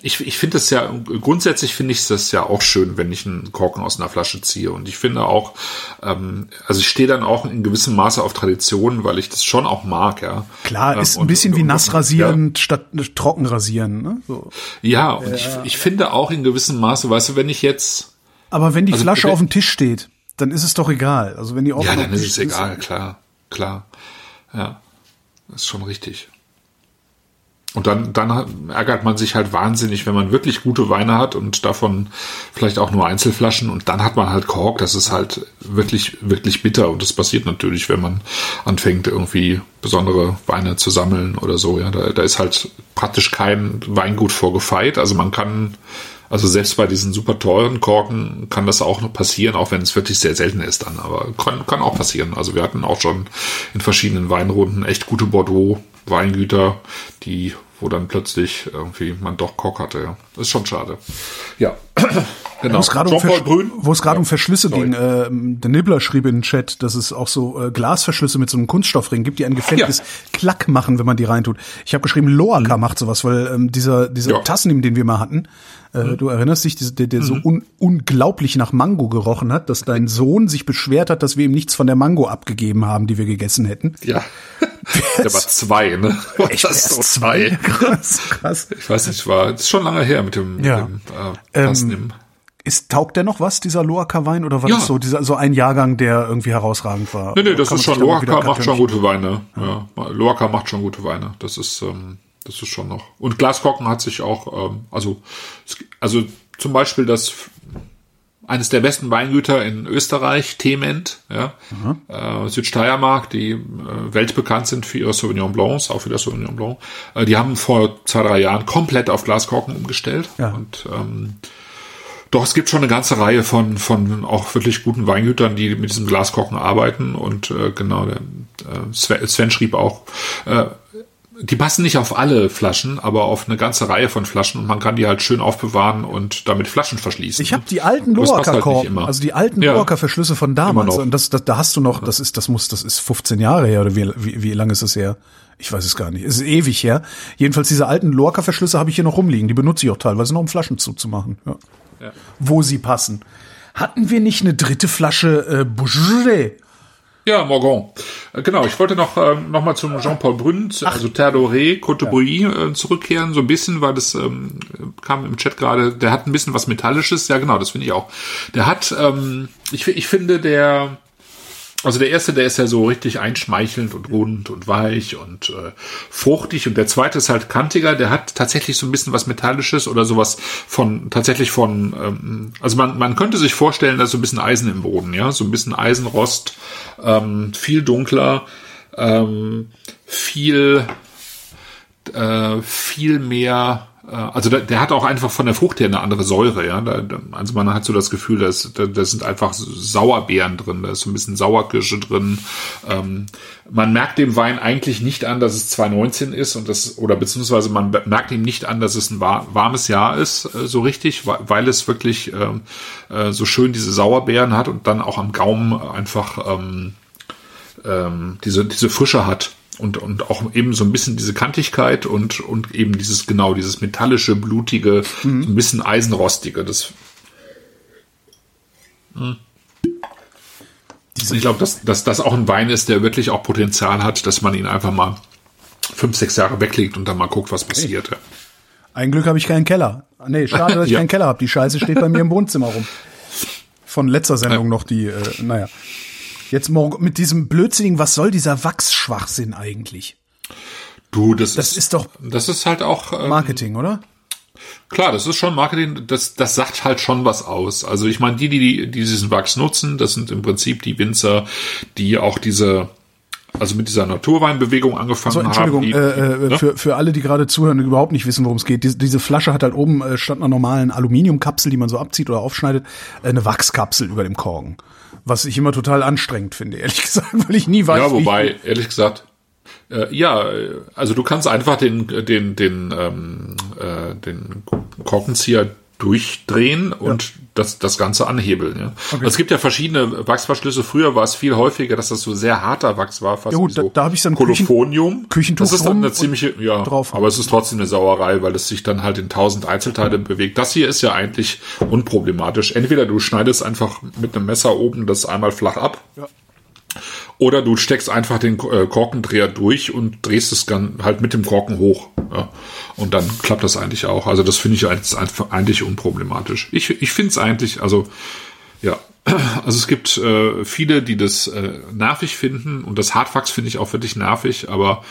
Ich, ich finde es ja, grundsätzlich finde ich das ja auch schön, wenn ich einen Korken aus einer Flasche ziehe. Und ich finde auch, ähm, also ich stehe dann auch in gewissem Maße auf Traditionen, weil ich das schon auch mag, ja. Klar, Ähm, ist ein und- bisschen wie und- nass ja. rasieren statt trocken rasieren. Ne? So. Ja, und ich, ich finde auch in gewissem Maße, weißt du, wenn ich jetzt, Aber wenn die Also, Flasche wenn- auf dem Tisch steht, dann ist es doch egal. Also wenn die offen ja, dann ist es egal, klar, klar. Ja, das ist schon richtig. Und dann, dann ärgert man sich halt wahnsinnig, wenn man wirklich gute Weine hat und davon vielleicht auch nur Einzelflaschen und dann hat man halt Kork. Das ist halt wirklich, wirklich bitter und das passiert natürlich, wenn man anfängt, irgendwie besondere Weine zu sammeln oder so. Ja, da, da ist halt praktisch kein Weingut vorgefeit. Also man kann, also selbst bei diesen super teuren Korken kann das auch noch passieren, auch wenn es wirklich sehr selten ist dann. Aber kann, kann auch passieren. Also wir hatten auch schon in verschiedenen Weinrunden echt gute Bordeaux Weingüter, die, wo dann plötzlich irgendwie man doch Kock hatte. Ja. Ist schon schade. Ja, genau. Wo es gerade um, gerade um Verschlüsse Sorry. ging, äh, der Nibbler schrieb in den Chat, dass es auch so äh, Glasverschlüsse mit so einem Kunststoffring gibt, die ein gefälliges Klack machen, wenn man die reintut. Ich habe geschrieben, Loaka macht sowas, weil ähm, dieser dieser Ja. Tassen, den wir mal hatten, äh, du erinnerst dich, der, der so un unglaublich nach Mango gerochen hat, dass dein Sohn sich beschwert hat, dass wir ihm nichts von der Mango abgegeben haben, die wir gegessen hätten. Ja. Der war zwei, ne? Echt, das so zwei. Krass, krass. Ich weiß nicht, war, das ist schon lange her mit dem, Ja. mit dem äh, Tassen im- Ist, taugt der noch was, dieser Loaka-Wein? Oder war Ja. das so, dieser, so ein Jahrgang, der irgendwie herausragend war? Nee, nee, das ist schon, Loaka macht schon gute Weine. Ja. Loaka macht schon gute Weine. Das ist, ähm, das ist schon noch. Und Glaskocken hat sich auch, ähm, also, also zum Beispiel das eines der besten Weingüter in Österreich, Tement, ja, äh, Südsteiermark, die äh, weltbekannt sind für ihre Sauvignon Blancs, auch für das Sauvignon Blanc. Äh, die haben vor zwei, drei Jahren komplett auf Glaskorken umgestellt. Ja. Und ähm, doch, es gibt schon eine ganze Reihe von, von auch wirklich guten Weingütern, die mit diesem Glaskochen arbeiten. Und äh, genau, der, äh, Sven, Sven schrieb auch, äh, die passen nicht auf alle Flaschen, aber auf eine ganze Reihe von Flaschen und man kann die halt schön aufbewahren und damit Flaschen verschließen. Ich habe die alten passt halt also die alten Ja. Loaka-Verschlüsse von damals. Und das, das, da hast du noch, das ist, das muss, das ist 15 Jahre her oder wie, wie, wie lange ist es her? Ich weiß es gar nicht. Es ist ewig her. Jedenfalls diese alten Lorca-Verschlüsse habe ich hier noch rumliegen. Die benutze ich auch teilweise noch, um Flaschen zuzumachen. Ja. Ja. Wo sie passen. Hatten wir nicht eine dritte Flasche äh, Beaujolais? Ja, Morgon. Äh, Genau, ich wollte noch, ähm, noch mal zum Jean-Paul Brünn, also Terre d'Oré, Côte de äh, zurückkehren, so ein bisschen, weil das ähm, kam im Chat gerade, der hat ein bisschen was Metallisches, ja genau, das finde ich auch. Der hat, ähm, ich, ich finde, der, also der erste, der ist ja so richtig einschmeichelnd und rund und weich und äh, fruchtig. Und der zweite ist halt kantiger, der hat tatsächlich so ein bisschen was Metallisches oder sowas von, tatsächlich von, ähm, also man, man könnte sich vorstellen, da ist so ein bisschen Eisen im Boden, ja, so ein bisschen Eisenrost, ähm, viel dunkler, ähm, viel, äh, viel mehr, also der, der hat auch einfach von der Frucht her eine andere Säure, ja. Da, also man hat so das Gefühl, dass da, da sind einfach Sauerbeeren drin, da ist so ein bisschen Sauerkirsche drin. Ähm, man merkt dem Wein eigentlich nicht an, dass es 2019 ist und das, oder beziehungsweise man merkt ihm nicht an, dass es ein war, warmes Jahr ist, äh, so richtig, weil, weil es wirklich ähm, äh, so schön diese Sauerbeeren hat und dann auch am Gaumen einfach ähm, ähm, diese, diese Frische hat und, und auch eben so ein bisschen diese Kantigkeit und, und eben dieses, genau, dieses metallische, blutige, so ein bisschen eisenrostige. Das, Hm. ich glaube, dass, dass das auch ein Wein ist, der wirklich auch Potenzial hat, dass man ihn einfach mal fünf, sechs Jahre weglegt und dann mal guckt, was passiert. Ja. Ein Glück habe ich keinen Keller. Nee, schade, dass ich Ja. keinen Keller habe. Die Scheiße steht bei mir im Wohnzimmer rum. Von letzter Sendung noch die, äh, naja. Jetzt morgen mit diesem Blödsinnigen, was soll dieser Wachsschwachsinn eigentlich? Du, das, Das ist doch das ist halt auch ähm, Marketing, oder? Klar, das ist schon Marketing, das, das sagt halt schon was aus. Also ich meine, die, die die diesen Wachs nutzen, das sind im Prinzip die Winzer, die auch diese, also mit dieser Naturweinbewegung angefangen So, Entschuldigung, haben. Die, äh, äh, ne? für, für alle, die gerade zuhören und überhaupt nicht wissen, worum es geht. Diese, diese Flasche hat halt oben äh, statt einer normalen Aluminiumkapsel, die man so abzieht oder aufschneidet, äh, eine Wachskapsel über dem Korken. Was ich immer total anstrengend finde, ehrlich gesagt, weil ich nie weiß, ja, wie ich- wobei, ehrlich gesagt, äh, ja, also du kannst einfach den, den, den, ähm, äh, den Korkenzieher durchdrehen und das, das Ganze anhebeln. Ja. Also es gibt ja verschiedene Wachsverschlüsse. Früher war es viel häufiger, dass das so sehr harter Wachs war, fast Ja gut, so da- da hab ich dann Küchen- Kolophonium. Küchentuch Das ist dann eine ziemliche, ja, drauf. aber es ist trotzdem eine Sauerei, weil es sich dann halt in tausend Einzelteile bewegt. Das hier ist ja eigentlich unproblematisch. Entweder du schneidest einfach mit einem Messer oben das einmal flach ab. Oder du steckst einfach den äh, Korkendreher durch und drehst es dann halt mit dem Korken hoch. Ja. Und dann klappt das eigentlich auch. Also das finde ich eigentlich, unproblematisch. Ich, ich finde es eigentlich, also ja, also es gibt äh, viele, die das äh, nervig finden und das Hardfax finde ich auch wirklich nervig, aber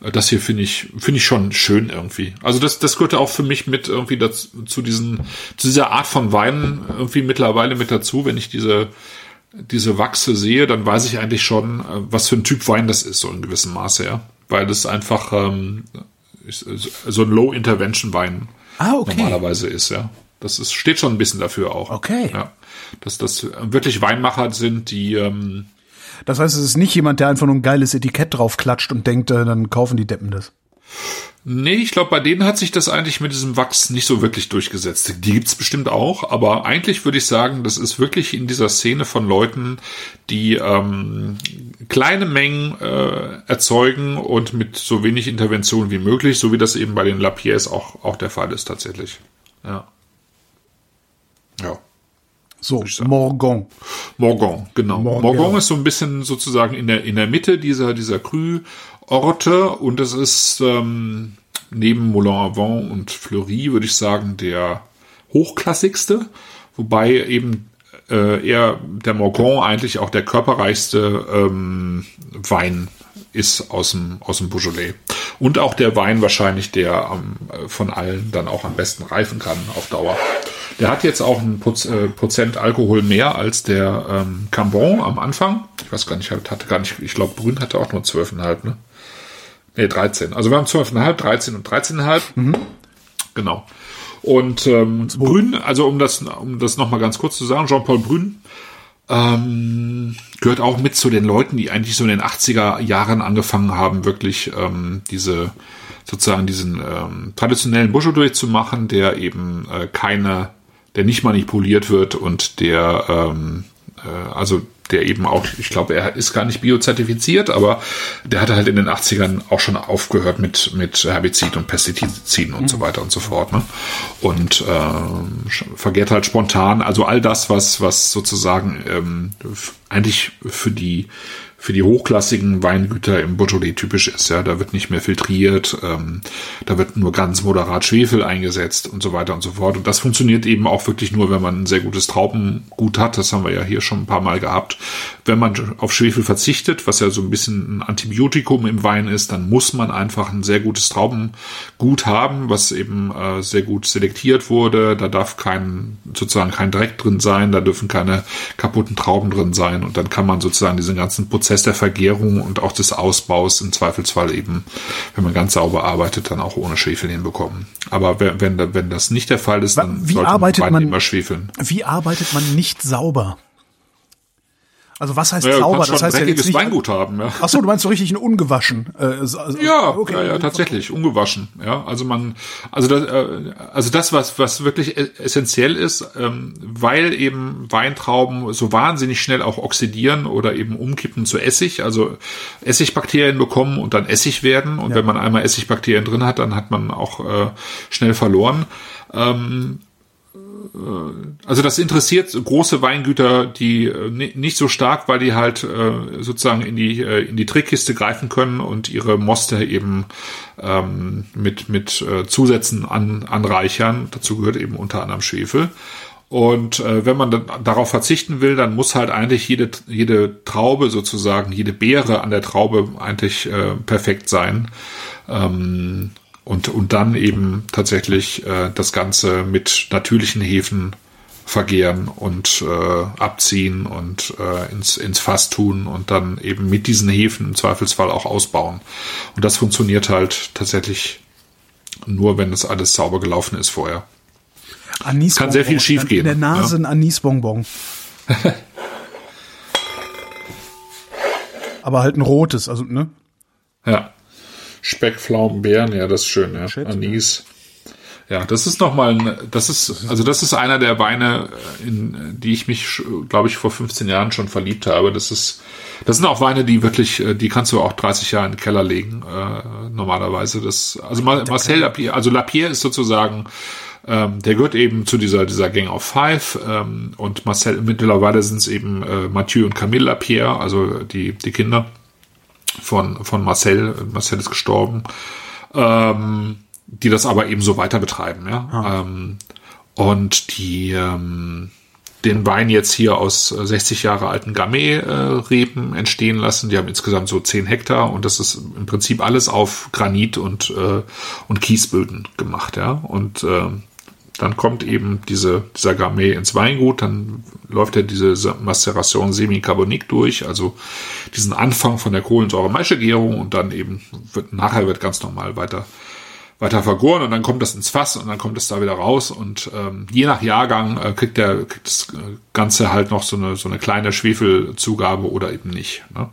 Äh, Das hier finde ich, finde ich schon schön irgendwie. Also das, das gehört auch für mich mit irgendwie dazu, zu diesen, zu dieser Art von Wein irgendwie mittlerweile mit dazu. Wenn ich diese, diese Wachse sehe, dann weiß ich eigentlich schon, äh, was für ein Typ Wein das ist, so in gewissem Maße, ja. Weil das einfach ähm, so ein Low-Intervention-Wein Ah, okay. normalerweise ist, ja. Das ist, steht schon ein bisschen dafür auch. Okay. Ja. Dass das wirklich Weinmacher sind, die ähm, Das heißt, es ist nicht jemand, der einfach nur ein geiles Etikett drauf klatscht und denkt, äh, dann kaufen die Deppen das. Nee, ich glaube, bei denen hat sich das eigentlich mit diesem Wachs nicht so wirklich durchgesetzt. Die gibt's bestimmt auch, aber eigentlich würde ich sagen, das ist wirklich in dieser Szene von Leuten, die ähm, kleine Mengen äh, erzeugen und mit so wenig Intervention wie möglich, so wie das eben bei den Lapierres auch, auch der Fall ist tatsächlich. Ja. Ja. So. Morgon. Morgon, genau. Morgon. Morgon, ist so ein bisschen sozusagen in der, in der Mitte dieser, dieser Cru-Orte und es ist ähm, neben Moulin-Avant und Fleury, würde ich sagen, der hochklassigste, wobei eben äh, eher der Morgon eigentlich auch der körperreichste ähm, Wein ist aus dem, aus dem Beaujolais. Und auch der Wein wahrscheinlich, der am, äh, von allen dann auch am besten reifen kann auf Dauer. Der hat jetzt auch ein Proz äh, Prozent Alkohol mehr als der ähm, Cambon am Anfang. Ich weiß gar nicht, hat- hatte gar nicht, ich glaube, Brünn hatte auch nur 12,5, ne? Nee, 13. Also wir haben 12,5, 13 und 13,5. Genau. Und ähm, Brünn, also um das, um das nochmal ganz kurz zu sagen, Jean-Paul Brünn ähm, gehört auch mit zu den Leuten, die eigentlich so in den 80er Jahren angefangen haben, wirklich ähm, diese sozusagen diesen ähm, traditionellen Beaujolais zu machen, der eben äh, keine, der nicht manipuliert wird und der ähm, äh, also der eben auch, ich glaube, er ist gar nicht biozertifiziert, aber der hatte halt in den 80ern auch schon aufgehört mit, mit Herbizid und Pestiziden und so weiter und so fort. Ne? Und ähm, vergehrt halt spontan, also all das, was, was sozusagen ähm, eigentlich für die für die hochklassigen Weingüter im Beaujolais typisch ist. Ja, da wird nicht mehr filtriert, ähm, da wird nur ganz moderat Schwefel eingesetzt und so weiter und so fort. Und das funktioniert eben auch wirklich nur, wenn man ein sehr gutes Traubengut hat. Das haben wir ja hier schon ein paar Mal gehabt. Wenn man auf Schwefel verzichtet, was ja so ein bisschen ein Antibiotikum im Wein ist, dann muss man einfach ein sehr gutes Traubengut haben, was eben äh, sehr gut selektiert wurde. Da darf kein sozusagen kein Dreck drin sein, da dürfen keine kaputten Trauben drin sein und dann kann man sozusagen diesen ganzen Prozess der Vergärung und auch des Ausbaus im Zweifelsfall eben, wenn man ganz sauber arbeitet, dann auch ohne Schwefel hinbekommen. Aber wenn, wenn, das nicht der Fall ist, dann Wie sollte arbeitet Wein man- immer schwefeln. Wie arbeitet man nicht sauber? Also was heißt Ja, sauber? Das heißt ja jetzt dreckiges nicht. Weingut haben, ja. Ach so, du meinst so richtig ein ungewaschen? Äh, also- Ja, okay. ja, ja, tatsächlich, ungewaschen. Ja, also man, also das, äh, also das, was was wirklich e- essentiell ist, ähm, weil eben Weintrauben so wahnsinnig schnell auch oxidieren oder eben umkippen zu Essig, also Essigbakterien bekommen und dann Essig werden. Und wenn man einmal Essigbakterien drin hat, dann hat man auch äh, schnell verloren. Ähm, also das interessiert große Weingüter, die äh, ni- nicht so stark, weil die halt äh, sozusagen in die äh, in die Trickkiste greifen können und ihre Moste eben ähm, mit mit äh, Zusätzen an, anreichern. Dazu gehört eben unter anderem Schwefel. Und äh, wenn man dann darauf verzichten will, dann muss halt eigentlich jede jede Traube sozusagen, jede Beere an der Traube eigentlich äh, perfekt sein. Ähm, und, und dann eben tatsächlich äh, das Ganze mit natürlichen Hefen vergehren und äh, abziehen und äh, ins, ins Fass tun und dann eben mit diesen Hefen im Zweifelsfall auch ausbauen. Und das funktioniert halt tatsächlich nur, wenn das alles sauber gelaufen ist vorher. Anisbonbon. Kann sehr viel schief gehen, In der Nase ein Anisbonbon. Aber halt ein rotes, also, ne? Ja. Speck, Pflaumen, Beeren, ja, das ist schön, ja. Schätze, Anis. Ja, das ist nochmal ein, das ist, also das ist einer der Weine, äh, in die ich mich, glaube ich, vor 15 Jahren schon verliebt habe. Das ist, das sind auch Weine, die wirklich, äh, die kannst du auch 30 Jahre in den Keller legen, äh, normalerweise. Das, also Mar Marcel Lapierre, also Lapierre ist sozusagen, ähm, der gehört eben zu dieser, dieser Gang of Five, ähm, und Marcel, mittlerweile sind es eben äh, Mathieu und Camille Lapierre, also die, die Kinder von, von Marcel, Marcel ist gestorben, ähm, die das aber eben so weiter betreiben, ja. Ähm, und die, ähm, den Wein jetzt hier aus 60 Jahre alten Gamay-Reben entstehen lassen. Die haben insgesamt so 10 Hektar und das ist im Prinzip alles auf Granit und, äh, und Kiesböden gemacht, ja. Und äh, dann kommt eben diese, dieser Gamay ins Weingut, dann läuft er diese Maceration Semicarbonique durch, also diesen Anfang von der Kohlensäure-Maischegärung und dann eben wird, nachher wird ganz normal weiter weiter vergoren und dann kommt das ins Fass und dann kommt es da wieder raus und ähm, je nach Jahrgang äh, kriegt der kriegt das Ganze halt noch so eine so eine kleine Schwefelzugabe oder eben nicht. Ne?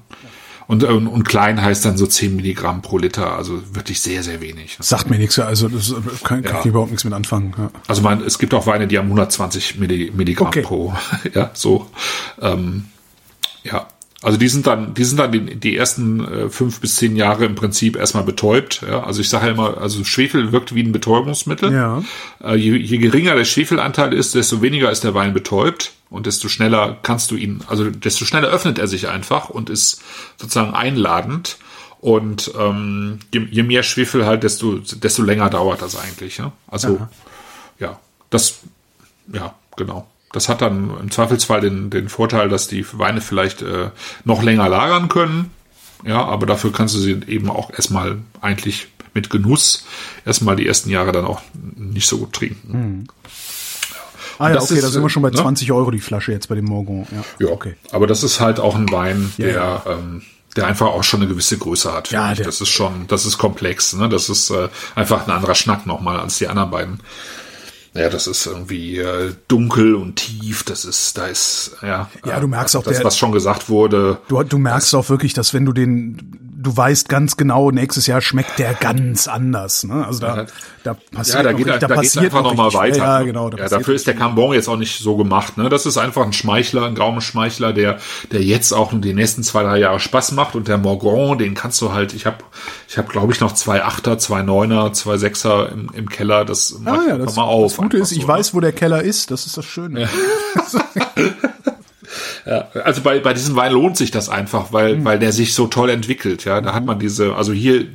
Und, und, und klein heißt dann so 10 Milligramm pro Liter, also wirklich sehr, sehr wenig. Ne? Sagt mir nichts, also das kann, kann ja. ich überhaupt nichts mit anfangen. Ja. Also man, es gibt auch Weine, die haben 120 Milligramm okay. pro, ja, so. Ähm, ja, also die sind dann, die sind dann die, die ersten äh, fünf bis zehn Jahre im Prinzip erstmal betäubt. Ja? Also ich sage ja immer, also Schwefel wirkt wie ein Betäubungsmittel. Ja. Äh, je, je geringer der Schwefelanteil ist, desto weniger ist der Wein betäubt und desto schneller kannst du ihn, also desto schneller öffnet er sich einfach und ist sozusagen einladend. Und ähm, je, je mehr Schwefel halt, desto, desto länger dauert das eigentlich. Ja? Also Aha. ja, das, ja, genau. Das hat dann im Zweifelsfall den, den Vorteil, dass die Weine vielleicht äh, noch länger lagern können. Ja, aber dafür kannst du sie eben auch erstmal eigentlich mit Genuss erstmal die ersten Jahre dann auch nicht so gut trinken. Hm. Ah ja, okay, ist, da sind wir schon bei ne? 20 Euro die Flasche jetzt bei dem Morgon. Ja, ja okay. Aber das ist halt auch ein Wein, der, ja. Ähm, der einfach auch schon eine gewisse Größe hat. Ja, das ist schon, das ist komplex. Ne? Das ist äh, einfach ein anderer Schnack nochmal als die anderen beiden. Ja, das ist irgendwie äh, dunkel und tief. Das ist, da ist, ja. Ja, du merkst auch das, der, was schon gesagt wurde. Du, du merkst auch wirklich, dass wenn du den, du weißt ganz genau, nächstes Jahr schmeckt der ganz anders. Ne? Also da, da passiert ja, da geht, richtig, da, da passiert einfach nochmal weiter. Ja, ne? genau. Da ja, dafür ist der Cambon jetzt auch nicht so gemacht. Ne? Das ist einfach ein Schmeichler, ein Gaumenschmeichler, der, der jetzt auch nur die nächsten zwei, drei Jahre Spaß macht. Und der Morgon, den kannst du halt, ich habe, ich habe glaube ich noch zwei Achter, zwei Neuner, zwei Sechser im, im Keller. Das ah, ja, das, mal auf. Das Gute ist, ich so, weiß, ne? wo der Keller ist. Das ist das Schöne. Ja. Ja, also bei, bei diesem Wein lohnt sich das einfach, weil, mhm. weil der sich so toll entwickelt. Ja, da hat man diese, also hier,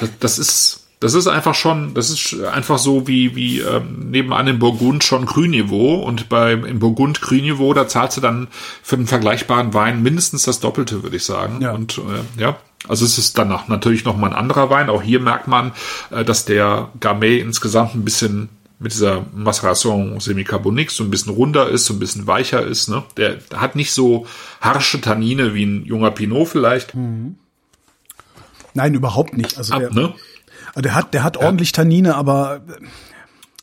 das, das ist, das ist einfach schon, das ist einfach so wie, wie ähm, nebenan im Burgund schon Grünniveau und beim im Burgund Grünniveau, da zahlst du dann für einen vergleichbaren Wein mindestens das Doppelte, würde ich sagen. Ja. Und äh, ja, also es ist danach natürlich noch mal ein anderer Wein. Auch hier merkt man, äh, dass der Gamay insgesamt ein bisschen mit dieser Maceration Semicarbonique so ein bisschen runder ist, so ein bisschen weicher ist. Ne? Der hat nicht so harsche Tannine wie ein junger Pinot vielleicht. Mhm. Nein, überhaupt nicht. Also Ab, der, ne? der hat, der hat ordentlich Tannine, aber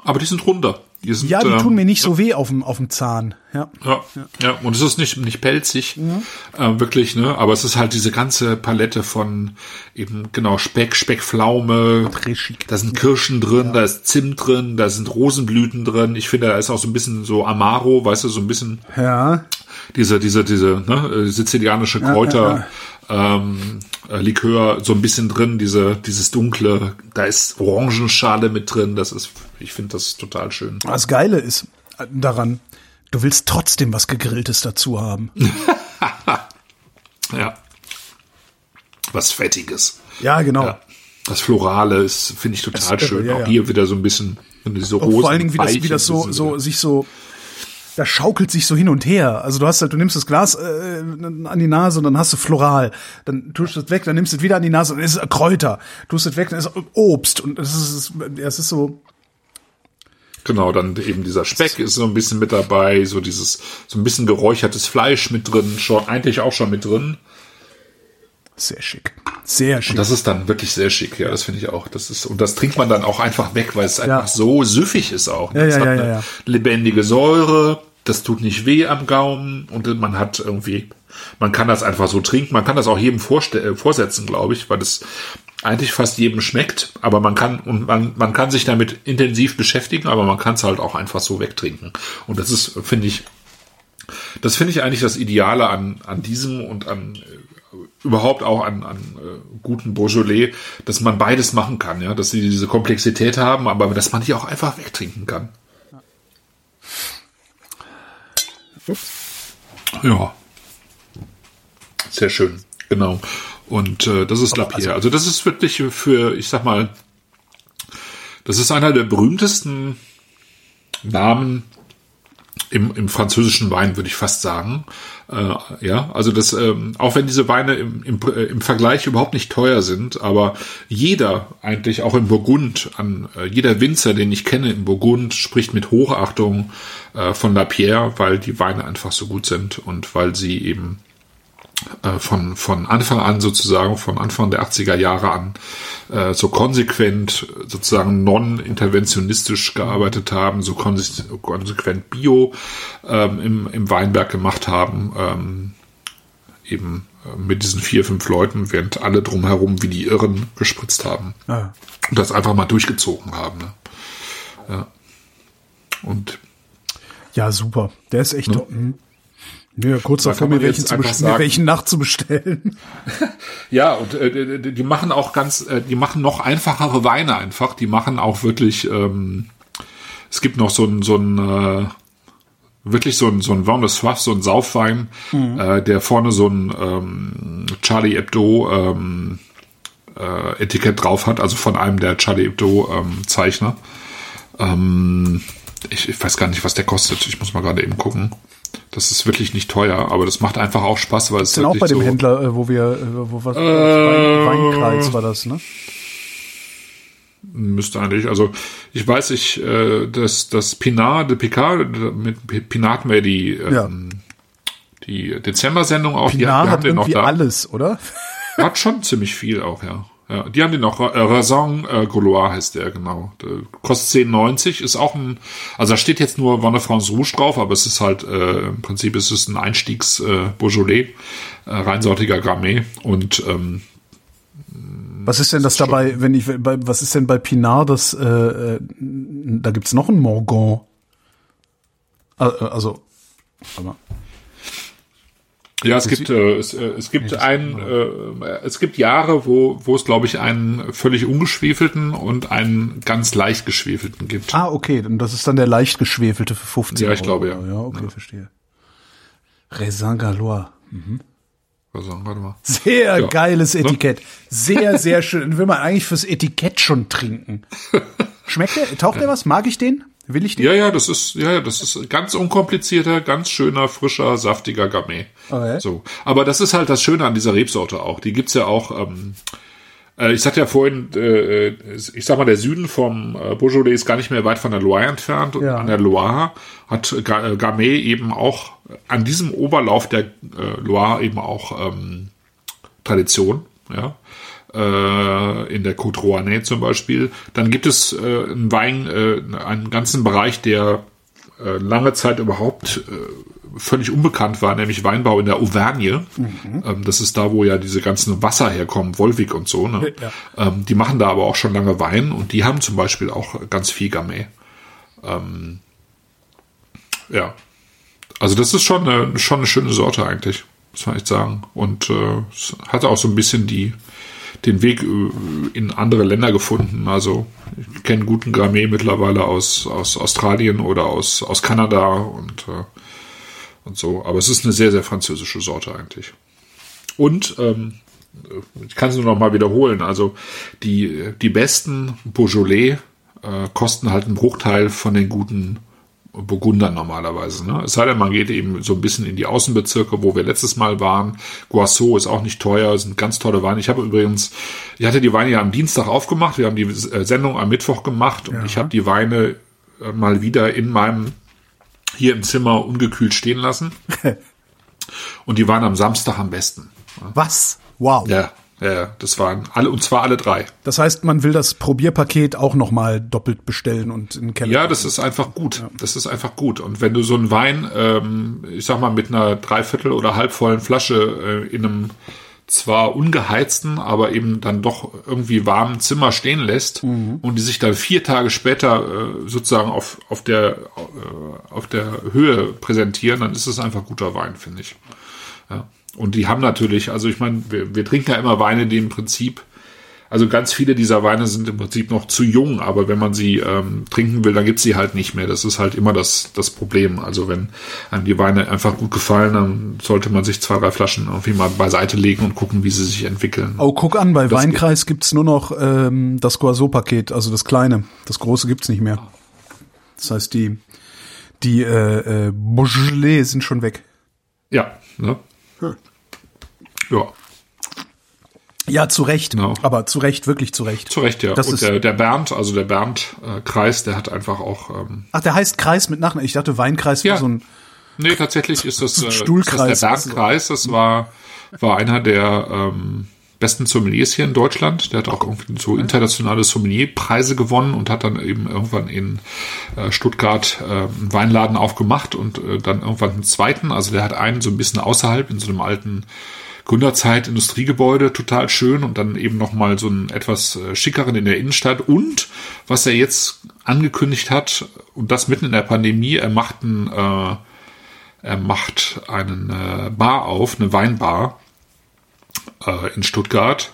aber die sind runder. Die sind, ja, die tun mir nicht ähm, so weh auf dem, auf dem Zahn. Ja. ja. Ja, und es ist nicht, nicht pelzig, mhm. äh, wirklich, ne? Aber es ist halt diese ganze Palette von eben, genau, Speck, Speckpflaume. Da sind Kirschen drin, ja. da ist Zimt drin, da sind Rosenblüten drin. Ich finde, da ist auch so ein bisschen so Amaro, weißt du, so ein bisschen. Ja. Diese, diese, diese, ne, äh, sizilianische Kräuter. Ja, ähm, äh, Likör so ein bisschen drin, diese, dieses dunkle, da ist Orangenschale mit drin, das ist, ich finde das total schön. Das Geile ist daran, du willst trotzdem was Gegrilltes dazu haben. ja. Was Fettiges. Ja, genau. Ja. Das Florale ist, finde ich total das, schön. Ja, Auch hier wieder so ein bisschen, diese Rosen. Vor allen Dingen, wie das, wie das so, so, sich so, das schaukelt sich so hin und her. Also du hast halt, du nimmst das Glas äh, an die Nase und dann hast du Floral. Dann tust du es weg, dann nimmst du es wieder an die Nase und dann ist es Kräuter. Tust es weg, dann ist es Obst. Und das ist, es ist so. Genau, dann eben dieser Speck ist so ein bisschen mit dabei, so dieses, so ein bisschen geräuchertes Fleisch mit drin, schon, eigentlich auch schon mit drin. Sehr schick. Sehr schick. Und das ist dann wirklich sehr schick, ja, das finde ich auch. Das ist, und das trinkt man dann auch einfach weg, weil es einfach so süffig ist auch. Ja, ja, hat ja, eine ja. lebendige Säure, das tut nicht weh am Gaumen und man hat irgendwie, man kann das einfach so trinken, man kann das auch jedem äh, vorsetzen, glaube ich, weil es eigentlich fast jedem schmeckt, aber man kann und man, man kann sich damit intensiv beschäftigen, aber man kann es halt auch einfach so wegtrinken. Und das ist, finde ich, das finde ich eigentlich das Ideale an, an diesem und an äh, überhaupt auch an, an äh, guten Beaujolais, dass man beides machen kann, ja, dass sie diese Komplexität haben, aber dass man die auch einfach wegtrinken kann. Ja. Sehr schön. Genau. Und äh, das ist Lapierre. Also, also das ist wirklich für, ich sag mal, das ist einer der berühmtesten Namen im, im französischen Wein, würde ich fast sagen. Äh, ja, also das, ähm, auch wenn diese Weine im, im, äh, im Vergleich überhaupt nicht teuer sind, aber jeder eigentlich auch in Burgund, an äh, jeder Winzer, den ich kenne in Burgund, spricht mit Hochachtung äh, von La Pierre, weil die Weine einfach so gut sind und weil sie eben äh, von, von Anfang an sozusagen, von Anfang der 80er Jahre an, äh, so konsequent sozusagen non-interventionistisch gearbeitet haben, so konsequent Bio ähm, im, im Weinberg gemacht haben, ähm, eben äh, mit diesen vier, fünf Leuten, während alle drumherum wie die Irren gespritzt haben. Ah. Und das einfach mal durchgezogen haben. Ne? Ja. Und ja, super. Der ist echt. Ne? Ja, kurz davor, mir welchen, zu mir welchen nachzubestellen. ja, und äh, die, die machen auch ganz, äh, die machen noch einfachere Weine einfach. Die machen auch wirklich, ähm, es gibt noch so ein, so ein äh, wirklich so ein, so ein Vin de Soif, so ein Saufwein, mhm. äh, der vorne so ein ähm, Charlie Hebdo ähm, äh, Etikett drauf hat, also von einem der Charlie Hebdo ähm, Zeichner. Ähm, ich, ich weiß gar nicht, was der kostet. Ich muss mal gerade eben gucken. Das ist wirklich nicht teuer, aber das macht einfach auch Spaß, weil es ist auch bei dem so Händler, äh, wo wir, äh, wo was, äh, Weinkreis war das, ne? Müsste eigentlich, also ich weiß, ich, äh, dass das Pinard de Picard mit Pinard mehr die, ähm, ja. die Dezember-Sendung auch, Pinard die, die hat haben den noch da. alles, oder? Hat schon ziemlich viel auch, ja. Ja, die haben den noch, äh, Raison äh, Gaulois heißt der, genau. Der kostet 10,90, ist auch ein, also da steht jetzt nur Wanne France Rouge drauf, aber es ist halt, äh, im Prinzip ist es ein Einstiegs äh, Beaujolais, äh, reinsortiger Grammet und ähm, was ist denn das, das dabei, wenn ich, bei, was ist denn bei Pinard das, äh, äh da gibt's noch ein Morgon. Äh, also, aber. Ja, es gibt äh, es, äh, es gibt ein äh, es gibt Jahre, wo wo es glaube ich einen völlig ungeschwefelten und einen ganz leicht geschwefelten gibt. Ah, okay, und das ist dann der leicht geschwefelte für 15 Ja, ich glaube ja. Ja, okay, ja. verstehe. Raisin Galois. Mhm. Raisin, warte mal. Sehr ja. geiles Etikett. Sehr sehr schön. Will man eigentlich fürs Etikett schon trinken. Schmeckt der? Taucht der was? Mag ich den? Will ich den? Ja, ja, das ist, ja, das ist ganz unkomplizierter, ganz schöner, frischer, saftiger Gamay. Okay. So. Aber das ist halt das Schöne an dieser Rebsorte auch. Die gibt's ja auch, ähm, äh, ich sagte ja vorhin, äh, ich sag mal, der Süden vom äh, Beaujolais ist gar nicht mehr weit von der Loire entfernt. Und ja. an der Loire hat äh, Gamay eben auch an diesem Oberlauf der äh, Loire eben auch ähm, Tradition. Ja in der Côte Rouennais zum Beispiel. Dann gibt es äh, einen Wein, äh, einen ganzen Bereich, der äh, lange Zeit überhaupt äh, völlig unbekannt war, nämlich Weinbau in der Auvergne. Mhm. Ähm, das ist da, wo ja diese ganzen Wasser herkommen, Wolwig und so. Ne? Ja. Ähm, die machen da aber auch schon lange Wein und die haben zum Beispiel auch ganz viel Gamay. Ähm, ja. Also das ist schon eine, schon eine schöne Sorte eigentlich, muss man echt sagen. Und äh, es hatte auch so ein bisschen die, den Weg äh, in andere Länder gefunden. Also ich kenne guten Gramé mittlerweile aus, aus Australien oder aus, aus Kanada und, äh, und so. Aber es ist eine sehr, sehr französische Sorte eigentlich. Und ähm, ich kann es nur noch mal wiederholen. Also die, die besten Beaujolais äh, kosten halt einen Bruchteil von den guten Burgunder normalerweise. Ne? Es sei denn, man geht eben so ein bisschen in die Außenbezirke, wo wir letztes Mal waren. Guasso ist auch nicht teuer, sind ganz tolle Weine. Ich habe übrigens, ich hatte die Weine ja am Dienstag aufgemacht, wir haben die äh, Sendung am Mittwoch gemacht und ja. ich habe die Weine äh, mal wieder in meinem hier im Zimmer ungekühlt stehen lassen. und die waren am Samstag am besten. Was? Wow. Ja, ja, das waren alle, und zwar alle drei. Das heißt, man will das Probierpaket auch nochmal doppelt bestellen und in den Keller. Ja, das ist einfach gut. Ja. Das ist einfach gut. Und wenn du so einen Wein, ähm, ich sag mal, mit einer Dreiviertel oder halbvollen Flasche äh, in einem zwar ungeheizten, aber eben dann doch irgendwie warmen Zimmer stehen lässt mhm. und die sich dann vier Tage später äh, sozusagen auf, auf, der, äh, auf der Höhe präsentieren, dann ist es einfach guter Wein, finde ich. Ja. Und die haben natürlich, also ich meine, wir, wir trinken ja immer Weine, die im Prinzip, also ganz viele dieser Weine sind im Prinzip noch zu jung, aber wenn man sie ähm, trinken will, dann gibt's sie halt nicht mehr. Das ist halt immer das, das Problem. Also wenn einem die Weine einfach gut gefallen, dann sollte man sich zwei, drei Flaschen irgendwie mal beiseite legen und gucken, wie sie sich entwickeln. Oh, guck an, bei das Weinkreis gibt's nur noch ähm, das Guazot-Paket, also das kleine. Das große gibt's nicht mehr. Das heißt, die Die äh, äh, Beaujolais sind schon weg. Ja, ne? Ja, Ja, zu Recht. Genau. Aber zu Recht, wirklich zu Recht. zu Recht, ja. Das Und der, der Bernd, also der Bernd-Kreis, der hat einfach auch, ähm, ach, der heißt Kreis mit Nachnamen. Ich dachte, Weinkreis Ja. war so ein. nee, tatsächlich ist das, äh, Stuhlkreis. ist das der Bernd-Kreis, das war, war einer der ähm, besten Sommeliers hier in Deutschland. Der hat auch irgendwie so internationale Sommelierpreise gewonnen und hat dann eben irgendwann in äh, Stuttgart äh, einen Weinladen aufgemacht und äh, dann irgendwann einen zweiten. Also der hat einen so ein bisschen außerhalb in so einem alten Gründerzeit Industriegebäude, total schön und dann eben noch mal so einen etwas äh, schickeren in der Innenstadt und was er jetzt angekündigt hat und das mitten in der Pandemie, er macht einen, äh, er macht einen äh, Bar auf, eine Weinbar äh, in Stuttgart.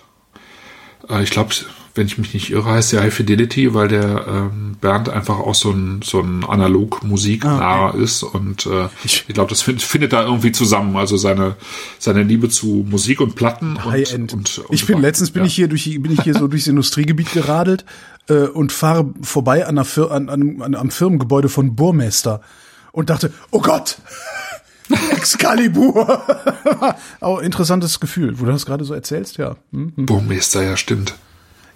Äh, ich glaube, wenn ich mich nicht irre, heißt der High Fidelity, weil der ähm, Bernd einfach auch so ein, so ein analog musik ist und äh, ich, glaube, das find, findet da irgendwie zusammen, also seine, seine Liebe zu Musik und Platten und, High-End. und, und ich bin letztens bin Ja. ich hier durch bin ich hier so durchs Industriegebiet geradelt äh, und fahre vorbei an, der Fir an, an, an am Firmengebäude von Burmester und dachte, oh Gott, Excalibur. Auch interessantes Gefühl, wo du das gerade so erzählst, ja. Hm? Burmeister, ja, stimmt.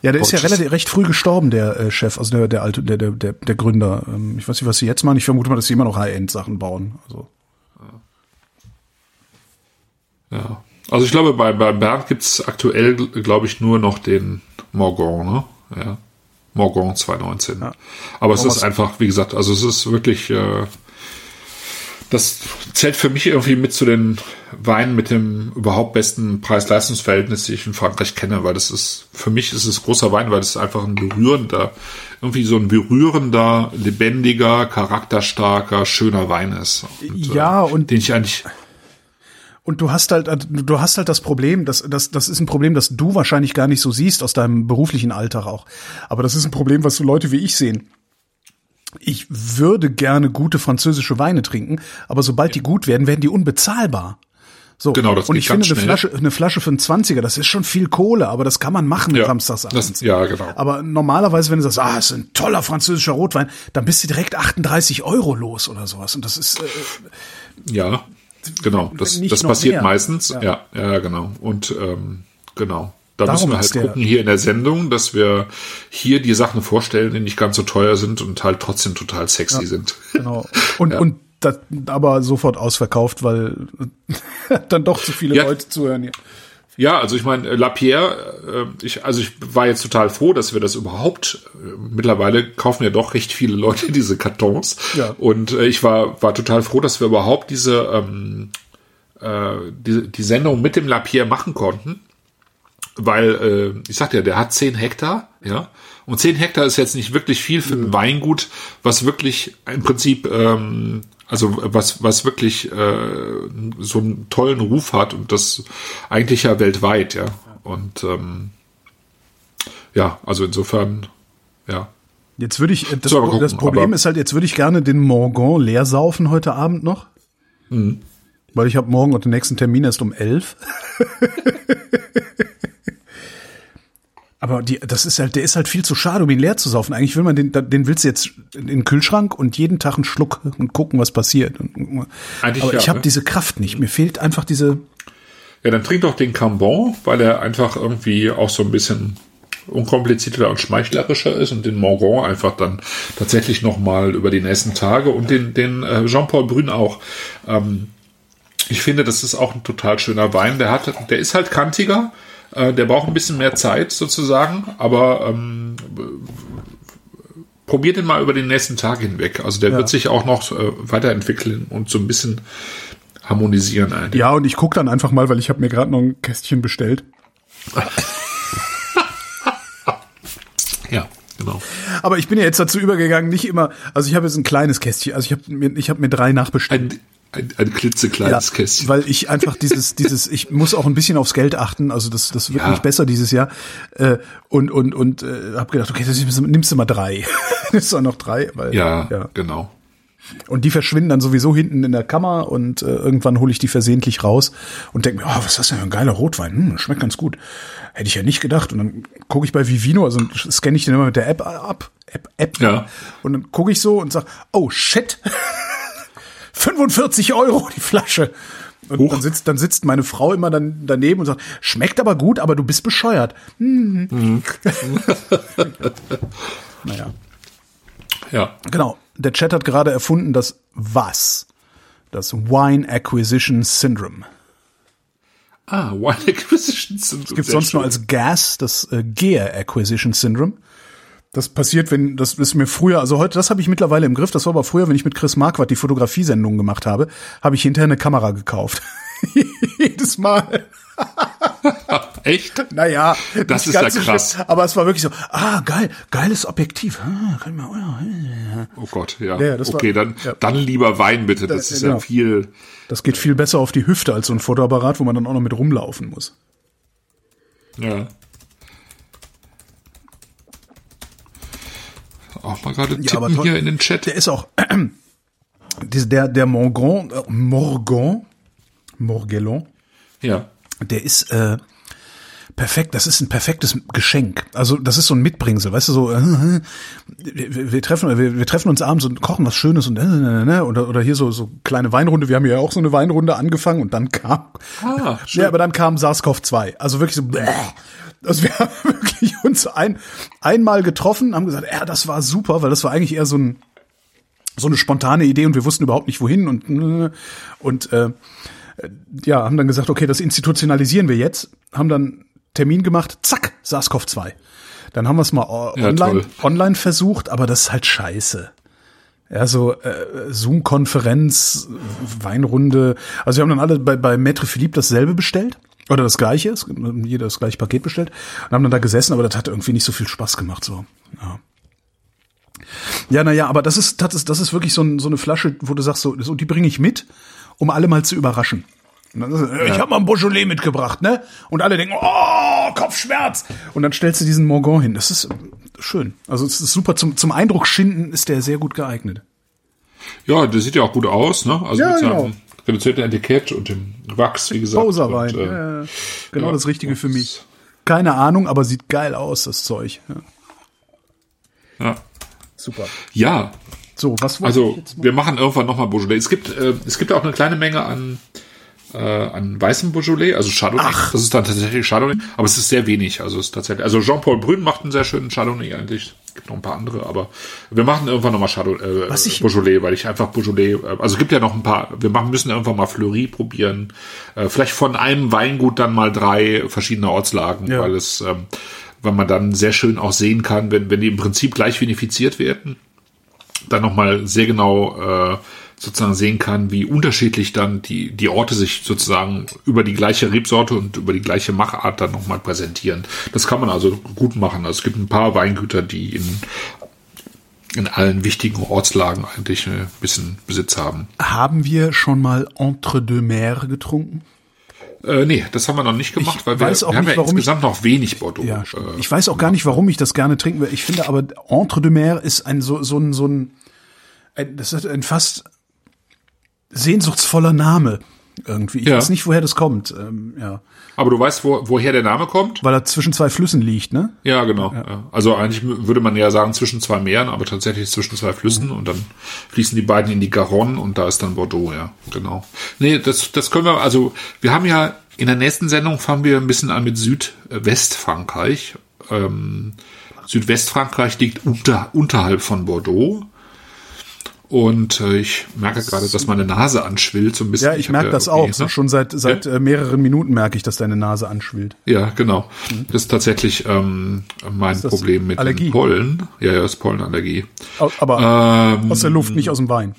Ja, der ist ja relativ recht früh gestorben, der äh, Chef, also der der alte der der der, der Gründer. Ähm, ich weiß nicht, was sie jetzt machen. Ich vermute mal, dass sie immer noch High-End Sachen bauen. Also Ja. Also ich glaube, bei, bei Bernd gibt's aktuell, glaube ich, nur noch den Morgon, ne? Ja. Morgon 2019. Aber es Thomas- ist einfach, wie gesagt, also es ist wirklich, äh, das zählt für mich irgendwie mit zu den Weinen mit dem überhaupt besten Preis-Leistungs-Verhältnis, die ich in Frankreich kenne, weil das ist, für mich ist es großer Wein, weil es einfach ein berührender, irgendwie so ein berührender, lebendiger, charakterstarker, schöner Wein ist. Und, Ja, äh, und- den ich eigentlich, Und du hast halt, du hast halt das Problem, das, das, das ist ein Problem, das du wahrscheinlich gar nicht so siehst aus deinem beruflichen Alltag auch. Aber das ist ein Problem, was so Leute wie ich sehen. Ich würde gerne gute französische Weine trinken, aber sobald die gut werden, werden die unbezahlbar. So. Genau, das Und ich finde eine schnell. Flasche, eine Flasche für einen 20er, das ist schon viel Kohle, aber das kann man machen Ja, samstagsabends. ja, genau. Aber normalerweise, wenn du sagst, ah, es ist ein toller französischer Rotwein, dann bist du direkt 38 Euro los oder sowas. Und das ist, äh, Ja, genau. Das, das passiert mehr. meistens. Ja. Ja. ja, genau. Und ähm, genau. Da Darum müssen wir halt gucken hier in der Sendung, dass wir hier die Sachen vorstellen, die nicht ganz so teuer sind und halt trotzdem total sexy sind. Genau. Und, Ja. und das aber sofort ausverkauft, weil dann doch zu viele Ja. Leute zuhören hier. Ja, also ich meine, Lapierre, äh, ich, also ich war jetzt total froh, dass wir das überhaupt, äh, mittlerweile kaufen ja doch recht viele Leute diese Kartons. Ja. Und äh, ich war, war total froh, dass wir überhaupt diese, ähm, äh, die, die Sendung mit dem Lapierre machen konnten. Weil, äh, ich sagte ja, der hat 10 Hektar, ja. Und 10 Hektar ist jetzt nicht wirklich viel für ein Weingut, was wirklich im Prinzip, ähm, also was, was wirklich äh, so einen tollen Ruf hat und das eigentlich ja weltweit, ja. Und ähm, ja, also insofern, ja. Jetzt würde ich, äh, das, So, gucken, das Problem ist halt, jetzt würde ich gerne den Morgon leer saufen heute Abend noch. Mhm. Weil ich habe morgen und den nächsten Termin erst um elf. Aber die, das ist halt, der ist halt viel zu schade, um ihn leer zu saufen. Eigentlich will man den, den willst du jetzt in den Kühlschrank und jeden Tag einen Schluck und gucken, was passiert. Eigentlich Aber ja, ich habe ne? diese Kraft nicht. Mir fehlt einfach diese, Ja, dann trink doch den Cambon, weil er einfach irgendwie auch so ein bisschen unkomplizierter und schmeichlerischer ist und den Morgon einfach dann tatsächlich nochmal über die nächsten Tage und den, den äh, Jean-Paul Brün auch. Ähm, ich finde, das ist auch ein total schöner Wein. Der hat, der ist halt kantiger, äh, der braucht ein bisschen mehr Zeit sozusagen, aber ähm, probiert den mal über den nächsten Tag hinweg. Also der Ja. wird sich auch noch äh, weiterentwickeln und so ein bisschen harmonisieren eigentlich. ja, und ich guck dann einfach mal, weil ich habe mir gerade noch ein Kästchen bestellt. Ja, genau. Aber ich bin ja jetzt dazu übergegangen, nicht immer, also ich habe jetzt ein kleines Kästchen, also ich habe mir, ich habe mir drei nachbestellt. Ein, ein, ein klitzekleines Kästchen. Weil ich einfach dieses, dieses, ich muss auch ein bisschen aufs Geld achten, also das, das wird Ja. nicht besser dieses Jahr. Äh, und und und äh, habe gedacht, okay, das nimmst du mal drei. Nimmst du auch noch drei, weil ja, ja. genau. Und die verschwinden dann sowieso hinten in der Kammer und äh, irgendwann hole ich die versehentlich raus und denke mir, oh, was ist das denn für ein geiler Rotwein? Hm, schmeckt ganz gut. Hätte ich ja nicht gedacht. Und dann gucke ich bei Vivino, also scanne ich den immer mit der App ab. App, App Ja. Und dann gucke ich so und sag, oh shit. 45 Euro die Flasche. Und dann sitzt, dann sitzt meine Frau immer dann daneben und sagt, schmeckt aber gut, aber du bist bescheuert. Mhm. naja, Ja. genau. Der Chat hat gerade erfunden, das was? Das Wine Acquisition Syndrome. Ah, Wine Acquisition sind Gibt sonst nur als Gas das äh, Gear Acquisition Syndrome. Das passiert, wenn, das ist mir früher, also heute, das habe ich mittlerweile im Griff, das war aber früher, wenn ich mit Chris Marquardt die Fotografiesendung gemacht habe, habe ich hinterher eine Kamera gekauft. Jedes Mal. Echt? Naja, Das ist ja krass. schlimm, aber es war wirklich so, ah, geil, geiles Objektiv. Ah, können wir, oh, Oh Gott, ja. Ja, das war- okay, dann, ja. dann lieber Wein bitte. Das Das- ist genau. ja viel. Das geht viel besser auf die Hüfte als so ein Fotoapparat, wo man dann auch noch mit rumlaufen muss. Ja. Auch mal gerade Ja, tippen hier in den Chat. Der ist auch der der Morgon äh, Morgon Morgellon, Ja. der ist äh, perfekt. Das ist ein perfektes Geschenk. Also das ist so ein Mitbringsel, weißt du so. Äh, wir, wir treffen wir, wir treffen uns abends und kochen was Schönes und äh, äh, äh, oder oder hier so so kleine Weinrunde. Wir haben ja auch so eine Weinrunde angefangen und dann kam Ah, schön. ja, aber dann kam SARS-CoV-2. Also wirklich so, bäh. Also wir haben wirklich uns ein, einmal getroffen, haben gesagt, ja, das war super, weil das war eigentlich eher so ein, so eine spontane Idee und wir wussten überhaupt nicht wohin und, und, äh, ja, haben dann gesagt, okay, das institutionalisieren wir jetzt, haben dann Termin gemacht, zack, SARS-CoV-2. Dann haben wir es mal Ja, online, toll. online versucht, aber das ist halt scheiße. Ja, so äh, Zoom-Konferenz, Weinrunde. Also wir haben dann alle bei, bei Maître Philippe dasselbe bestellt. Oder das gleiche, jeder das gleiche Paket bestellt. Und haben dann da gesessen, aber das hat irgendwie nicht so viel Spaß gemacht. So. Ja, ja naja, aber das ist, das ist, das ist wirklich so, ein, so eine Flasche, wo du sagst, so, so die bringe ich mit, um alle mal zu überraschen. Ich habe mal ein Beaujolais mitgebracht, ne? Und alle denken, oh, Kopfschmerz. Und dann stellst du diesen Morgon hin. Das ist schön. Also es ist super zum, zum Eindruck schinden ist der sehr gut geeignet. Ja, der sieht ja auch gut aus, ne? Also Ja, mit genau. Reduzierten Etikett und dem Wachs, wie gesagt. Poserwein. Und, äh, genau ja. das Richtige für mich. Keine Ahnung, aber sieht geil aus, das Zeug. Ja, ja. super. ja, So, was also mal? wir machen irgendwann nochmal Beaujolais. Es gibt, äh, es gibt auch eine kleine Menge an, äh, an weißem Beaujolais, also Chardonnay. Das ist dann tatsächlich Chardonnay, aber es ist sehr wenig. Also es ist tatsächlich, also Jean-Paul Brün macht einen sehr schönen Chardonnay eigentlich. Gibt noch ein paar andere, aber wir machen irgendwann nochmal Chardonnay, äh, Was ich- Beaujolais, weil ich einfach Beaujolais, äh, also es gibt ja noch ein paar, wir machen, müssen irgendwann mal Fleury probieren. Äh, vielleicht von einem Weingut dann mal drei verschiedene Ortslagen, Ja. weil es, ähm, weil man dann sehr schön auch sehen kann, wenn, wenn die im Prinzip gleich vinifiziert werden, dann nochmal sehr genau äh, sozusagen sehen kann, wie unterschiedlich dann die, die Orte sich sozusagen über die gleiche Rebsorte und über die gleiche Machart dann nochmal präsentieren. Das kann man also gut machen. Also es gibt ein paar Weingüter, die in, in allen wichtigen Ortslagen eigentlich ein bisschen Besitz haben. Haben wir schon mal Entre deux Mers getrunken? Äh, nee, das haben wir noch nicht gemacht, Ich weil wir, wir haben nicht, ja warum ich- insgesamt noch wenig Bordeaux. Ja, äh, ich weiß auch gar nicht, warum ich das gerne trinken will. Ich finde aber Entre deux Mers ist ein so so ein so ein, ein das ist ein fast sehnsuchtsvoller Name irgendwie. Ich Ja. weiß nicht, woher das kommt. Ähm, ja, aber du weißt, wo, woher der Name kommt? weil er zwischen zwei Flüssen liegt, ne? Ja, genau. Ja. Also eigentlich würde man ja sagen zwischen zwei Meeren, aber tatsächlich zwischen zwei Flüssen und dann fließen die beiden in die Garonne und da ist dann Bordeaux, ja, genau. Nee, das, das können wir, also wir haben ja in der nächsten Sendung fangen wir ein bisschen an mit Südwestfrankreich. Ähm, Südwestfrankreich liegt unter, unterhalb von Bordeaux. Und äh, ich merke gerade, dass meine Nase anschwillt so ein bisschen. Ja, ich hab merke das auch. Ne? schon seit seit äh, mehreren Minuten merke ich, dass deine Nase anschwillt. Ja, genau. Das ist tatsächlich ähm, mein Problem mit Allergie? den Pollen. Ja, ja, ist Pollenallergie. Aber Ähm, aus der Luft, nicht aus dem Wein.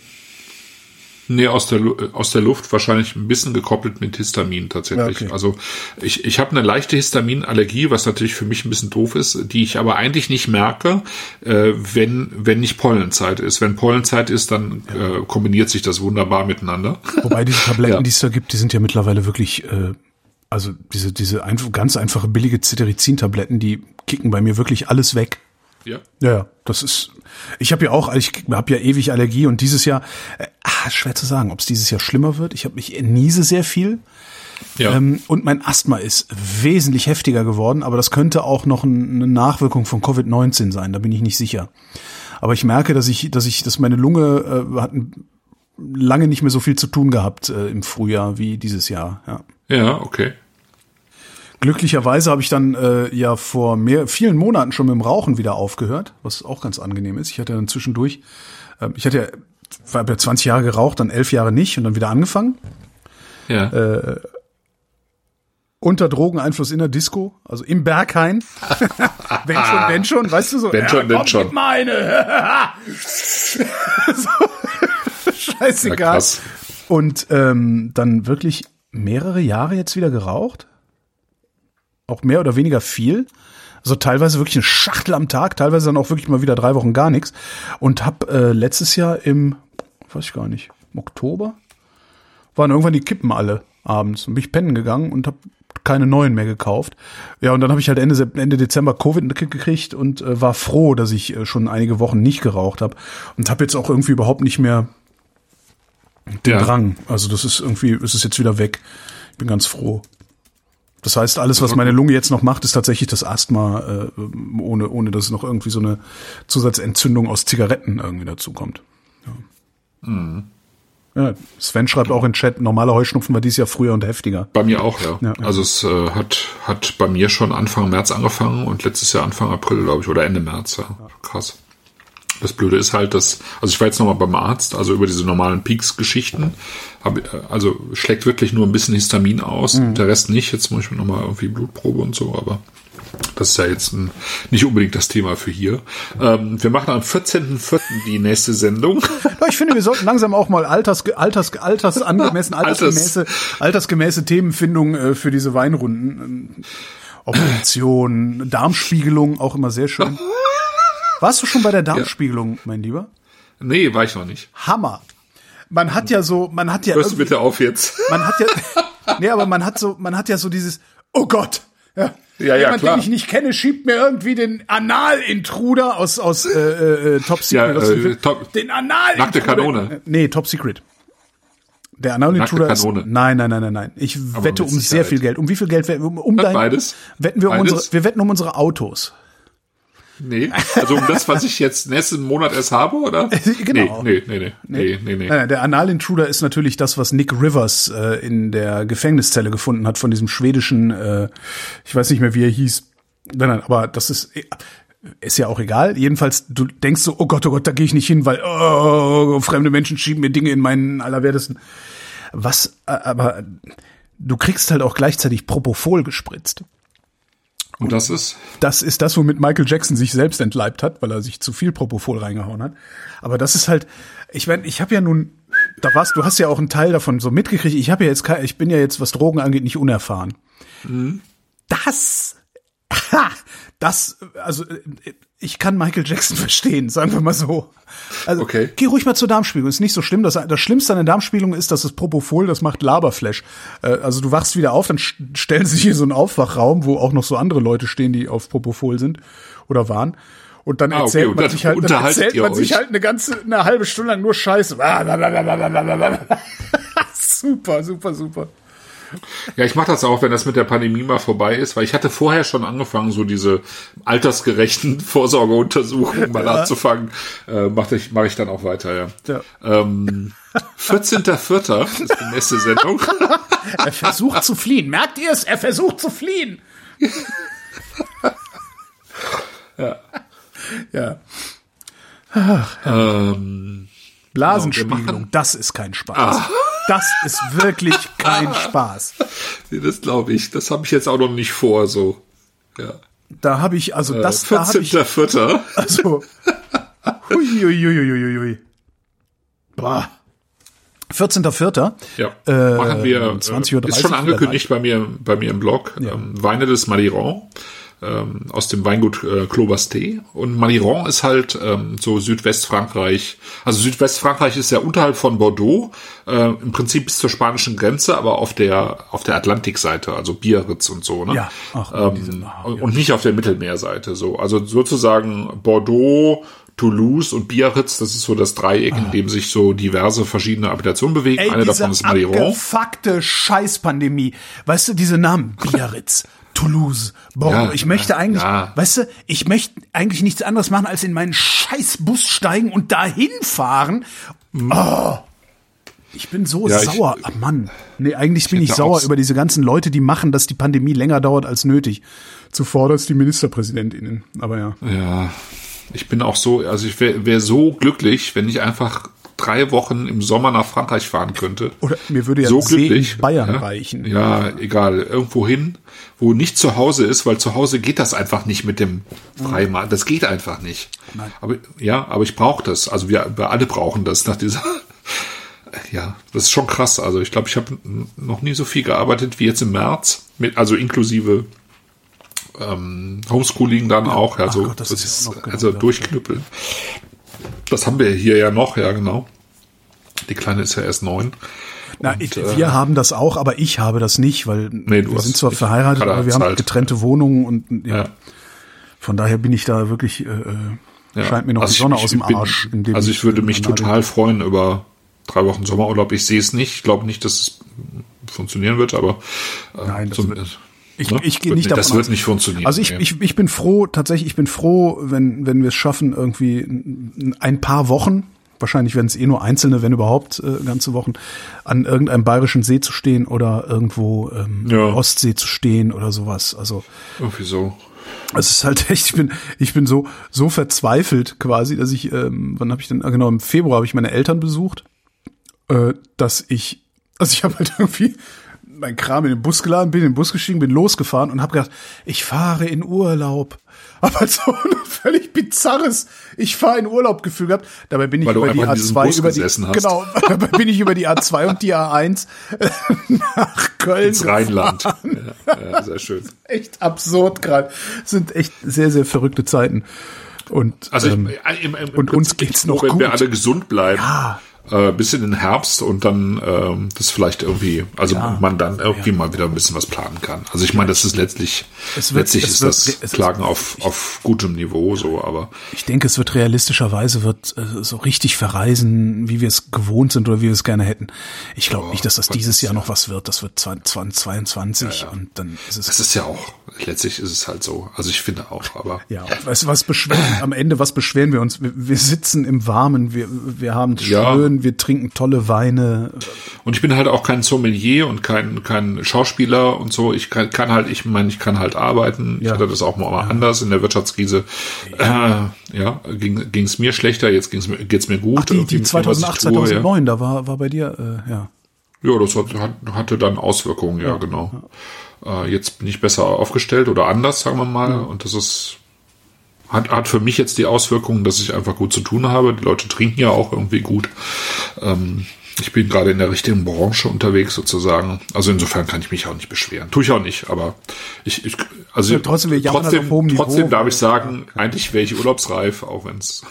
Nee, aus der, äh, aus der Luft wahrscheinlich ein bisschen gekoppelt mit Histamin tatsächlich. Ja, okay. Also ich, ich habe eine leichte Histaminallergie, was natürlich für mich ein bisschen doof ist, die ich aber eigentlich nicht merke, äh, wenn, wenn nicht Pollenzeit ist. Wenn Pollenzeit ist, dann äh, kombiniert sich das wunderbar miteinander. Wobei diese Tabletten, Ja. die es da gibt, die sind ja mittlerweile wirklich, äh, also diese diese einfach, ganz einfache billige Cetirizin-Tabletten, die kicken bei mir wirklich alles weg. Ja. Ja, ja, das ist. Ich habe ja auch, ich habe ja ewig Allergie und dieses Jahr, äh, ah, schwer zu sagen, ob es dieses Jahr schlimmer wird. Ich habe mich niese sehr viel Ja. ähm, und mein Asthma ist wesentlich heftiger geworden, aber das könnte auch noch ein, eine Nachwirkung von Covid-19 sein. Da bin ich nicht sicher. Aber ich merke, dass ich, dass ich, dass meine Lunge äh, hat lange nicht mehr so viel zu tun gehabt äh, im Frühjahr wie dieses Jahr. Ja. Ja, okay. Glücklicherweise habe ich dann äh, ja vor mehr, vielen Monaten schon mit dem Rauchen wieder aufgehört, was auch ganz angenehm ist. Ich hatte dann zwischendurch, äh, ich hatte ja, war ja 20 Jahre geraucht, dann elf Jahre nicht und dann wieder angefangen. Ja. Äh, unter Drogeneinfluss in der Disco, also im Berghain. wenn schon, wenn schon, weißt du so. Wenn schon, wenn komm, schon. Meine. so. Scheißegal. Ja. Und ähm, dann wirklich mehrere Jahre jetzt wieder geraucht. Auch mehr oder weniger viel. Also teilweise wirklich eine Schachtel am Tag, teilweise dann auch wirklich mal wieder drei Wochen gar nichts. Und hab äh, letztes Jahr im, weiß ich gar nicht, im Oktober, waren irgendwann die Kippen alle abends und bin ich pennen gegangen und hab keine neuen mehr gekauft. Ja, und dann habe ich halt Ende, Ende Dezember Covid gekriegt und äh, war froh, dass ich äh, schon einige Wochen nicht geraucht habe und habe jetzt auch irgendwie überhaupt nicht mehr den Ja. Drang. Also das ist irgendwie, es ist jetzt wieder weg. Ich bin ganz froh. Das heißt, alles, was meine Lunge jetzt noch macht, ist tatsächlich das Asthma, äh, ohne, ohne dass noch irgendwie so eine Zusatzentzündung aus Zigaretten irgendwie dazu kommt. Ja. Ja, Sven schreibt auch in Chat, normale Heuschnupfen war dieses Jahr früher und heftiger. Bei mir auch, ja. Ja, ja. Also es äh, hat, hat bei mir schon Anfang März angefangen und letztes Jahr Anfang April, glaube ich, oder Ende März. Ja. Krass. Das Blöde ist halt, dass, also ich war jetzt nochmal beim Arzt, also über diese normalen Peaks-Geschichten, also schlägt wirklich nur ein bisschen Histamin aus, Mhm. der Rest nicht. Jetzt muss ich mir nochmal irgendwie Blutprobe und so, aber das ist ja jetzt ein, nicht unbedingt das Thema für hier. Ähm, wir machen am 14.04. die nächste Sendung. Ich finde, wir sollten langsam auch mal alters, alters, alters angemessen, altersgemäße, altersgemäße Themenfindung äh, für diese Weinrunden. Ähm, Operation, Darmspiegelung, auch immer sehr schön. Warst du schon bei der Darmspiegelung, mein Lieber? Nee, war ich noch nicht. Hammer. Man hat ja so, man hat ja, Hörst du bitte auf jetzt? man hat ja, nee, aber man hat so, man hat ja so dieses, oh Gott, ja, Ja, ja, jemand, klar. den ich nicht kenne, schiebt mir irgendwie den Anal-Intruder aus aus äh, äh, Top Secret, Ja, äh. Top- den Anal Nackte Kanone. Äh, Nee, Top Secret. Der Anal-Intruder ist, Kanone. nein, nein, nein, nein, nein. Ich wette um sehr viel Geld. Um wie viel Geld? wetten wir? Um, um dein, Beides. Wetten wir um Beides. unsere, wir wetten um unsere Autos. Nee, also um das, was ich jetzt nächsten Monat erst habe, oder? Genau. Nee, nee, nee, nee, nee, nee, nee. Nein, der Anal-Intruder ist natürlich das, was Nick Rivers äh, in der Gefängniszelle gefunden hat von diesem schwedischen, äh, ich weiß nicht mehr, wie er hieß. Nein, nein, aber das ist ist ja auch egal. Jedenfalls, du denkst so, oh Gott, oh Gott, da gehe ich nicht hin, weil oh, fremde Menschen schieben mir Dinge in meinen Allerwertesten. Was, äh, aber du kriegst halt auch gleichzeitig Propofol gespritzt. Und das ist? Das ist das, womit Michael Jackson sich selbst entleibt hat, weil er sich zu viel Propofol reingehauen hat. Aber das ist halt, ich meine, ich habe ja nun, da warst, du hast ja auch einen Teil davon so mitgekriegt. Ich habe ja jetzt, ich bin ja jetzt, was Drogen angeht, nicht unerfahren. Das, ha, das, also ich kann Michael Jackson verstehen, sagen wir mal so. Also Okay. geh ruhig mal zur Darmspiegelung. Ist nicht so schlimm. Das, das Schlimmste an der Darmspiegelung ist, dass das Propofol, das macht Laberflash. Äh, also du wachst wieder auf, dann st- stellen sie sich in so einen Aufwachraum, wo auch noch so andere Leute stehen, die auf Propofol sind oder waren. Und dann Ah, okay. erzählt Und man dann sich halt, dann erzählt man sich halt eine ganze, eine halbe Stunde lang nur Scheiße. super, super, super. Ja, ich mache das auch, wenn das mit der Pandemie mal vorbei ist, weil ich hatte vorher schon angefangen, so diese altersgerechten Vorsorgeuntersuchungen mal anzufangen. Äh, mache ich, mach ich dann auch weiter, ja. Ja. Ähm, 14.04. ist die nächste Sendung. Er versucht zu fliehen. Merkt ihr es? Er versucht zu fliehen. Ja. Ja. Ähm, Blasenspiegelung, Genau, das ist kein Spaß. Das ist wirklich kein Spaß. nee, das glaube ich. Das habe ich jetzt auch noch nicht vor, so. Ja. Da habe ich, also das, da habe ich, 14.04. also, hui, hui, hui, hui, hui, hui. Boah. 14.04. Ja, Äh, machen wir. 20.30 Uhr ist schon angekündigt bei mir, bei mir im Blog. Ähm, Weine des Maliron ähm, aus dem Weingut äh, Clobaste. Und Maliron ist halt ähm, so Südwestfrankreich. Also Südwestfrankreich ist ja unterhalb von Bordeaux, äh, im Prinzip bis zur spanischen Grenze, aber auf der auf der Atlantikseite, also Biarritz und so. Ne? Ja, ach, ähm, ah, und, und nicht auf der Mittelmeerseite. So, also sozusagen Bordeaux. Toulouse und Biarritz, das ist so das Dreieck, in dem sich so diverse verschiedene Appellationen bewegen. Ah. Ey, Eine davon ist Maliron. abgefuckte Scheißpandemie. Weißt du, diese Namen? Biarritz, Toulouse, Bordeaux. Ja, ich möchte eigentlich, ja. weißt du, ich möchte eigentlich nichts anderes machen, als in meinen Scheißbus steigen und dahin fahren. Mhm. Oh, Ich bin so Ja, ich- sauer. Ah, Mann. Nee, eigentlich bin ich sauer über diese ganzen Leute, die machen, dass die Pandemie länger dauert als nötig. Zuvor das die MinisterpräsidentInnen. Aber ja. Ja, ich bin auch so, also ich wäre wär so glücklich, wenn ich einfach drei Wochen im Sommer nach Frankreich fahren könnte. Oder mir würde ja so glücklich. in Bayern ja? reichen. Ja, egal. Irgendwo hin, wo nicht zu Hause ist, weil zu Hause geht das einfach nicht mit dem Freimarkt. Das geht einfach nicht. Aber ja, aber ich brauche das. Also wir, wir alle brauchen das nach dieser. Ja, das ist schon krass. Also ich glaube, ich habe noch nie so viel gearbeitet wie jetzt im März, mit, also inklusive ähm, Homeschooling dann auch. Also, Gott, das das ist ist, genau, also durchknüppeln. Das haben wir hier ja noch, ja genau. Die Kleine ist ja erst neun. Na, Und, ich, äh, wir haben das auch, aber ich habe das nicht, weil Nee, wir sind zwar verheiratet, aber wir haben Zeit. getrennte Wohnungen und ja, Ja. von daher bin ich da wirklich, äh, äh, Ja. scheint mir noch Also die Sonne ich- aus dem bin- Arsch. in dem also ich würde mich total freuen über drei Wochen Sommerurlaub. Ich sehe es nicht. Ich glaube nicht, dass es funktionieren wird, aber äh, Nein, das so- wird- Ich, ne? ich gehe nicht davon Das wird aus. nicht funktionieren. Also ich, ich, ich bin froh, tatsächlich, ich bin froh, wenn, wenn wir es schaffen, irgendwie ein paar Wochen, wahrscheinlich werden es eh nur einzelne, wenn überhaupt, äh, ganze Wochen, an irgendeinem bayerischen See zu stehen oder irgendwo ähm, Ja. Ostsee zu stehen oder sowas. Also Irgendwie so. es ist halt echt, ich bin, ich bin so, so verzweifelt quasi, dass ich, ähm, wann habe ich denn, ah, genau, im Februar habe ich meine Eltern besucht, äh, dass ich, also ich habe halt irgendwie mein Kram in den Bus geladen, bin in den Bus gestiegen, bin losgefahren und habe gedacht, ich fahre in Urlaub. Aber so ein völlig bizarres, ich fahre in Urlaub Gefühl gehabt. Dabei bin ich über die einfach in diesem A2 Bus über die, hast. genau, dabei bin ich über die A2 und die A1 nach Köln Ins Rheinland. Ja, ja, sehr schön. echt absurd gerade. Sind echt sehr, sehr verrückte Zeiten. Und Also ähm, ich, im, im, im und uns geht's noch wenn wir gut. alle gesund bleiben. Ja. Äh, bis in den Herbst und dann ähm, das vielleicht irgendwie, also man dann irgendwie mal wieder ein bisschen was planen kann. Also ich meine, das ist letztlich, Es wird- letztlich es ist wird- das es ist- Plagen auf, auf gutem Niveau so, aber ich denke, es wird realistischerweise wird äh, so richtig verreisen, wie wir es gewohnt sind oder wie wir es gerne hätten. Ich glaube nicht, dass das dieses Jahr noch was wird. Das wird 2022 und dann ist es das ist ja auch, letztlich ist es halt so. Also ich finde auch, aber ja, weißt du, was beschweren, am Ende, was beschweren wir uns? Wir, wir sitzen im Warmen, wir, wir haben es Ja. schön, wir trinken tolle Weine. Und ich bin halt auch kein Sommelier und kein, kein Schauspieler und so. Ich kann, kann halt, ich meine, ich kann halt arbeiten. Ich Ja. hatte das auch mal anders in der Wirtschaftskrise. Ja, äh, ja ging es mir schlechter, jetzt ging's mir, geht's mir gut. Ach, die, die mit dem, was ich 2008, tue, 2009, da war, war bei dir, äh, ja. Ja, ja das hat, hatte dann Auswirkungen, ja, genau. Äh, jetzt bin ich besser aufgestellt oder anders, sagen wir mal. Und das ist, hat, hat für mich jetzt die Auswirkungen, dass ich einfach gut zu tun habe. Die Leute trinken ja auch irgendwie gut. Ähm, ich bin gerade in der richtigen Branche unterwegs sozusagen. Also insofern kann ich mich auch nicht beschweren. Tue ich auch nicht, aber ich, ich also Ja, trotzdem, wir trotzdem, Niveau. trotzdem darf ich sagen, eigentlich wäre ich urlaubsreif, auch wenn's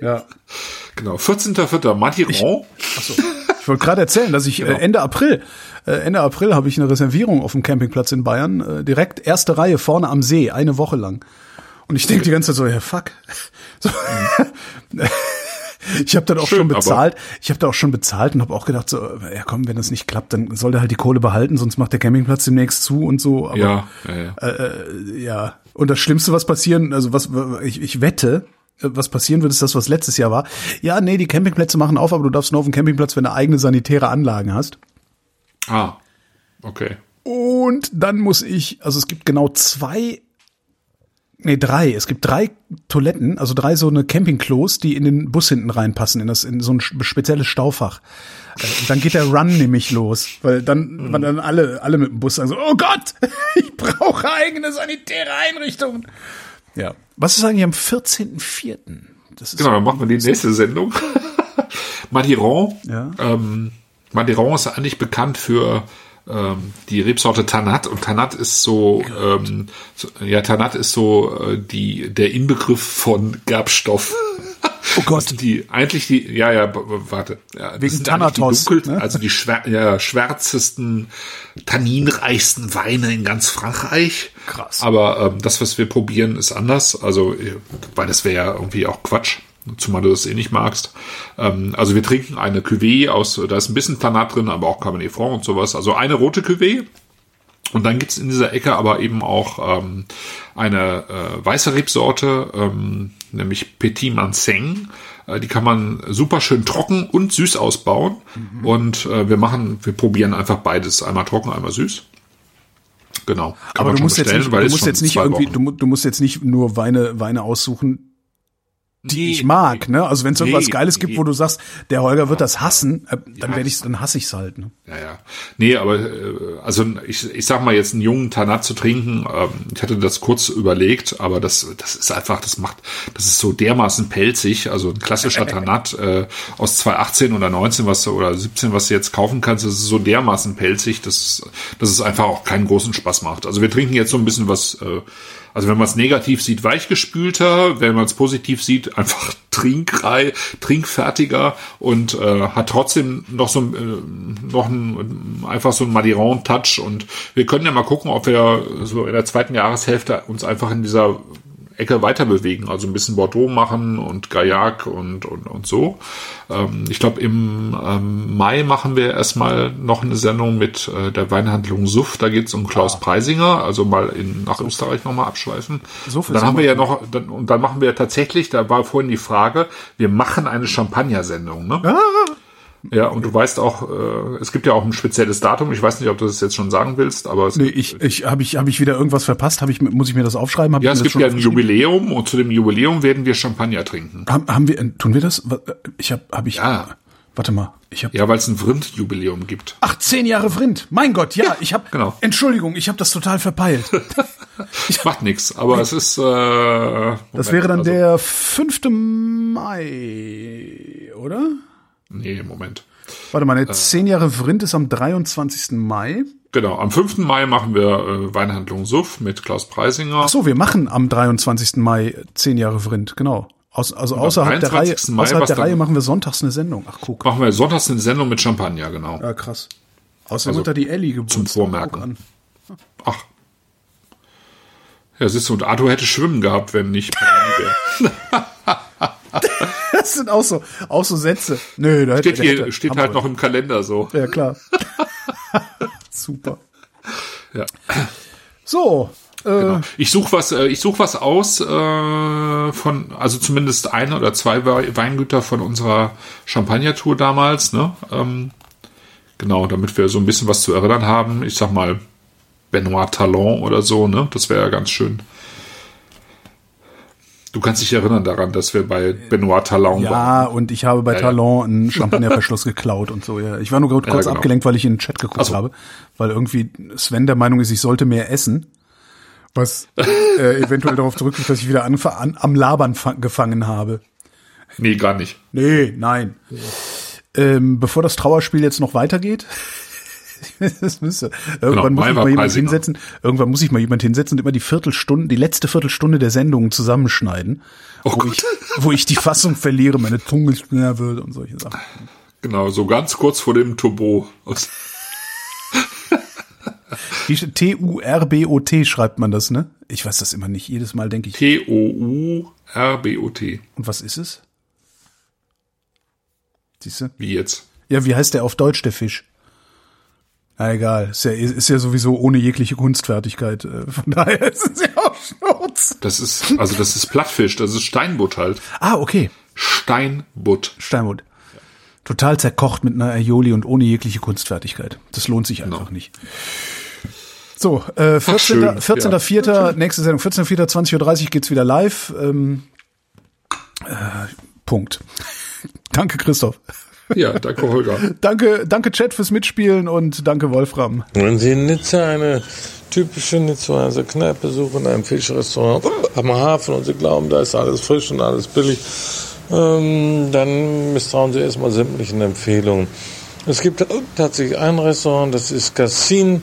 Ja. genau 14.04. Matiron. Ich wollte gerade erzählen, dass ich äh, Ende April, äh, Ende April habe ich eine Reservierung auf dem Campingplatz in Bayern, äh, direkt erste Reihe vorne am See, eine Woche lang. Und ich denke die ganze Zeit so, ja fuck. So. Ich habe dann auch Schön, schon bezahlt. Ich habe da auch schon bezahlt und habe auch gedacht so, ja komm, wenn das nicht klappt, dann soll der halt die Kohle behalten, sonst macht der Campingplatz demnächst zu und so. Aber, Ja, ja, ja. äh, ja. Und das Schlimmste, was passieren, also was ich, ich wette, was passieren wird, ist das, was letztes Jahr war. Ja, nee, die Campingplätze machen auf, aber du darfst nur auf dem Campingplatz, wenn du eigene sanitäre Anlagen hast. Ah, okay. Und dann muss ich, also es gibt genau zwei, nee, drei. Es gibt drei Toiletten, also drei so eine Campingklos, die in den Bus hinten reinpassen, in das, in so ein spezielles Staufach. Äh, Und dann geht der Run nämlich los, weil dann, weil dann alle, alle mit dem Bus sagen so, oh Gott, ich brauche eigene sanitäre Einrichtungen. Ja. Was ist eigentlich am 14.04.? Das ist Genau, dann machen wir die nächste Sendung. Madiron. Ja. Ähm, Madiron ist eigentlich bekannt für ähm, die Rebsorte Tanat und Tanat ist so, ähm, so ja, Tanat ist so äh, die der Inbegriff von Gerbstoff. Oh Gott. Also die eigentlich die ja ja warte ja, Wegen Thanatos, die dunkelsten, ne? also die schwär, ja, schwärzesten tanninreichsten Weine in ganz Frankreich Krass. aber ähm, das was wir probieren ist anders also äh, weil das wäre ja irgendwie auch Quatsch zumal du das eh nicht magst ähm, also wir trinken eine Cuvée aus da ist ein bisschen Tanat drin aber auch Cabernet Franc und sowas also eine rote Cuvée und dann gibt's in dieser Ecke aber eben auch ähm, eine äh, weiße Rebsorte, ähm, nämlich Petit Manseng. Äh, die kann man super schön trocken und süß ausbauen. Und äh, wir machen, wir probieren einfach beides. Einmal trocken, einmal süß. Genau. Kann Aber du musst, jetzt nicht, du musst jetzt nicht irgendwie, du, du musst jetzt nicht nur Weine, Weine aussuchen, die nee, ich mag, ne? Also wenn es irgendwas nee, Geiles gibt, nee. wo du sagst, der Holger wird das hassen, äh, dann ja. werde ich, dann hasse ich's halt. Ne? Ja, ja. Nee, aber äh, also ich, ich sag mal jetzt einen jungen Tanat zu trinken, ähm, ich hatte das kurz überlegt, aber das, das ist einfach, das macht, das ist so dermaßen pelzig. Also ein klassischer Tanat äh, aus 2018 oder 19 was du, oder 17, was du jetzt kaufen kannst, das ist so dermaßen pelzig, dass, dass es einfach auch keinen großen Spaß macht. Also wir trinken jetzt so ein bisschen was. Äh, also wenn man es negativ sieht, weichgespülter, wenn man es positiv sieht, einfach trinkrei, trinkfertiger und äh, hat trotzdem noch so äh, noch ein, einfach so ein Madiron-Touch und wir können ja mal gucken, ob wir so in der zweiten Jahreshälfte uns einfach in dieser Ecke weiter bewegen, also ein bisschen Bordeaux machen und Gaillac und, und, und so. Ähm, ich glaube, im ähm, Mai machen wir erstmal noch eine Sendung mit äh, der Weinhandlung Suff. Da geht es um Klaus ah. Preisinger, also mal in, nach Österreich nochmal abschweifen. Suff dann haben wir ja noch, dann, und dann machen wir tatsächlich, da war vorhin die Frage, wir machen eine Champagner-Sendung. Ne? Ah. Ja, und du weißt auch, äh, es gibt ja auch ein spezielles Datum. Ich weiß nicht, ob du das jetzt schon sagen willst, aber es nee, ich, ich habe ich habe ich wieder irgendwas verpasst. Habe ich muss ich mir das aufschreiben? Hab ja, es gibt ja ein Jubiläum und zu dem Jubiläum werden wir Champagner trinken. Haben, haben wir tun wir das? Ich habe habe ich ja. Warte mal, ich habe ja, weil es ein Vrind-Jubiläum gibt. Ach, zehn Jahre Vrind. Mein Gott, ja, ich habe genau. Entschuldigung, ich habe das total verpeilt. ich Macht nichts, aber es ist. Äh, Moment, das wäre dann also, der 5. Mai, oder? Nee, Moment. Warte mal, äh, zehn Jahre Vrind ist am 23. Mai. Genau, am 5. Mai machen wir äh, Weinhandlung Suff mit Klaus Preisinger. Ach so, wir machen am 23. Mai zehn Jahre Vrind, genau. Aus, also außerhalb der Reihe, Mai, außerhalb der Reihe machen wir sonntags eine Sendung. Ach guck. Machen wir sonntags eine Sendung mit Champagner, genau. Ja, krass. Außerdem also, da die Ellie Geburtstag Zum Vormerken. Ach. Ja, siehst du, und Arthur hätte schwimmen gehabt, wenn nicht. das sind auch so, auch so Sätze. Nö, da steht, hätte, hier, steht halt noch im Kalender so. Ja, klar. Super. Ja. So. Äh, genau. Ich suche was, äh, ich suche was aus äh, von, also zumindest ein oder zwei Weingüter von unserer Champagner-Tour damals, ne? Ähm, genau, damit wir so ein bisschen was zu erinnern haben. Ich sag mal Benoit Talon oder so, ne? Das wäre ja ganz schön. Du kannst dich erinnern daran, dass wir bei Benoit Talon ja, waren. Ja, und ich habe bei ja, Talon ja. einen Champagnerverschluss geklaut und so. Ja. Ich war nur kurz ja, genau. abgelenkt, weil ich in den Chat geguckt so. habe, weil irgendwie Sven der Meinung ist, ich sollte mehr essen. Was äh, eventuell darauf zurückgeht, dass ich wieder an, an, am Labern gefangen habe. Nee, gar nicht. Nee, nein. Ähm, bevor das Trauerspiel jetzt noch weitergeht, das müsste. Irgendwann genau, muss ich mal jemand hinsetzen. Irgendwann muss ich mal jemand hinsetzen und immer die Viertelstunde, die letzte Viertelstunde der Sendung zusammenschneiden, oh wo, ich, wo ich die Fassung verliere, meine Zunge schneller wird und solche Sachen. Genau, so ganz kurz vor dem Turbo. T-U-R-B-O-T schreibt man das, ne? Ich weiß das immer nicht. Jedes Mal denke ich. T-O-U-R-B-O-T. Und was ist es? Siehst du? Wie jetzt? Ja, wie heißt der auf Deutsch, der Fisch? Na egal, ist ja, ist ja sowieso ohne jegliche Kunstfertigkeit. Äh, von daher ist es ja auch Schnurz. Das ist, also das ist Plattfisch, das ist Steinbutt halt. Ah, okay. Steinbutt. Steinbutt. Total zerkocht mit einer Aioli und ohne jegliche Kunstfertigkeit. Das lohnt sich einfach no. nicht. So, äh, 14.04. 14. Ja. 4. nächste Sendung, 14.04. 20.30 Uhr geht's wieder live. Ähm, äh, Punkt. Danke, Christoph. Ja, danke Holger. danke, danke Chat fürs Mitspielen und danke Wolfram. Wenn Sie in Nizza eine typische Nizzaer Kneipe suchen, ein Fischrestaurant am Hafen und Sie glauben, da ist alles frisch und alles billig, ähm, dann misstrauen Sie erstmal sämtlichen Empfehlungen. Es gibt tatsächlich ein Restaurant, das ist Cassin.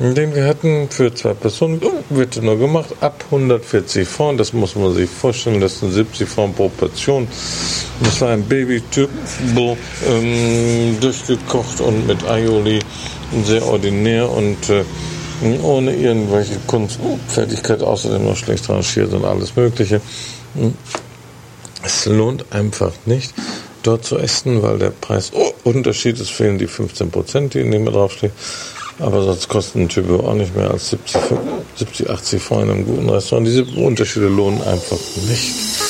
den wir hatten für zwei Personen, wird nur gemacht ab 140 Frauen. Das muss man sich vorstellen. Das sind 70 Frauen pro Portion. Das war ein Baby-Turbo, ähm, durchgekocht und mit Aioli sehr ordinär und äh, ohne irgendwelche Kunstfertigkeit, außerdem noch schlecht rangiert und alles Mögliche. Es lohnt einfach nicht, dort zu essen, weil der Preisunterschied oh, ist, fehlen die 15 Prozent, die neben mir draufstehen. Aber sonst kosten ein Typ auch nicht mehr als 70, 70 80 Franken in einem guten Restaurant. Diese Unterschiede lohnen einfach nicht.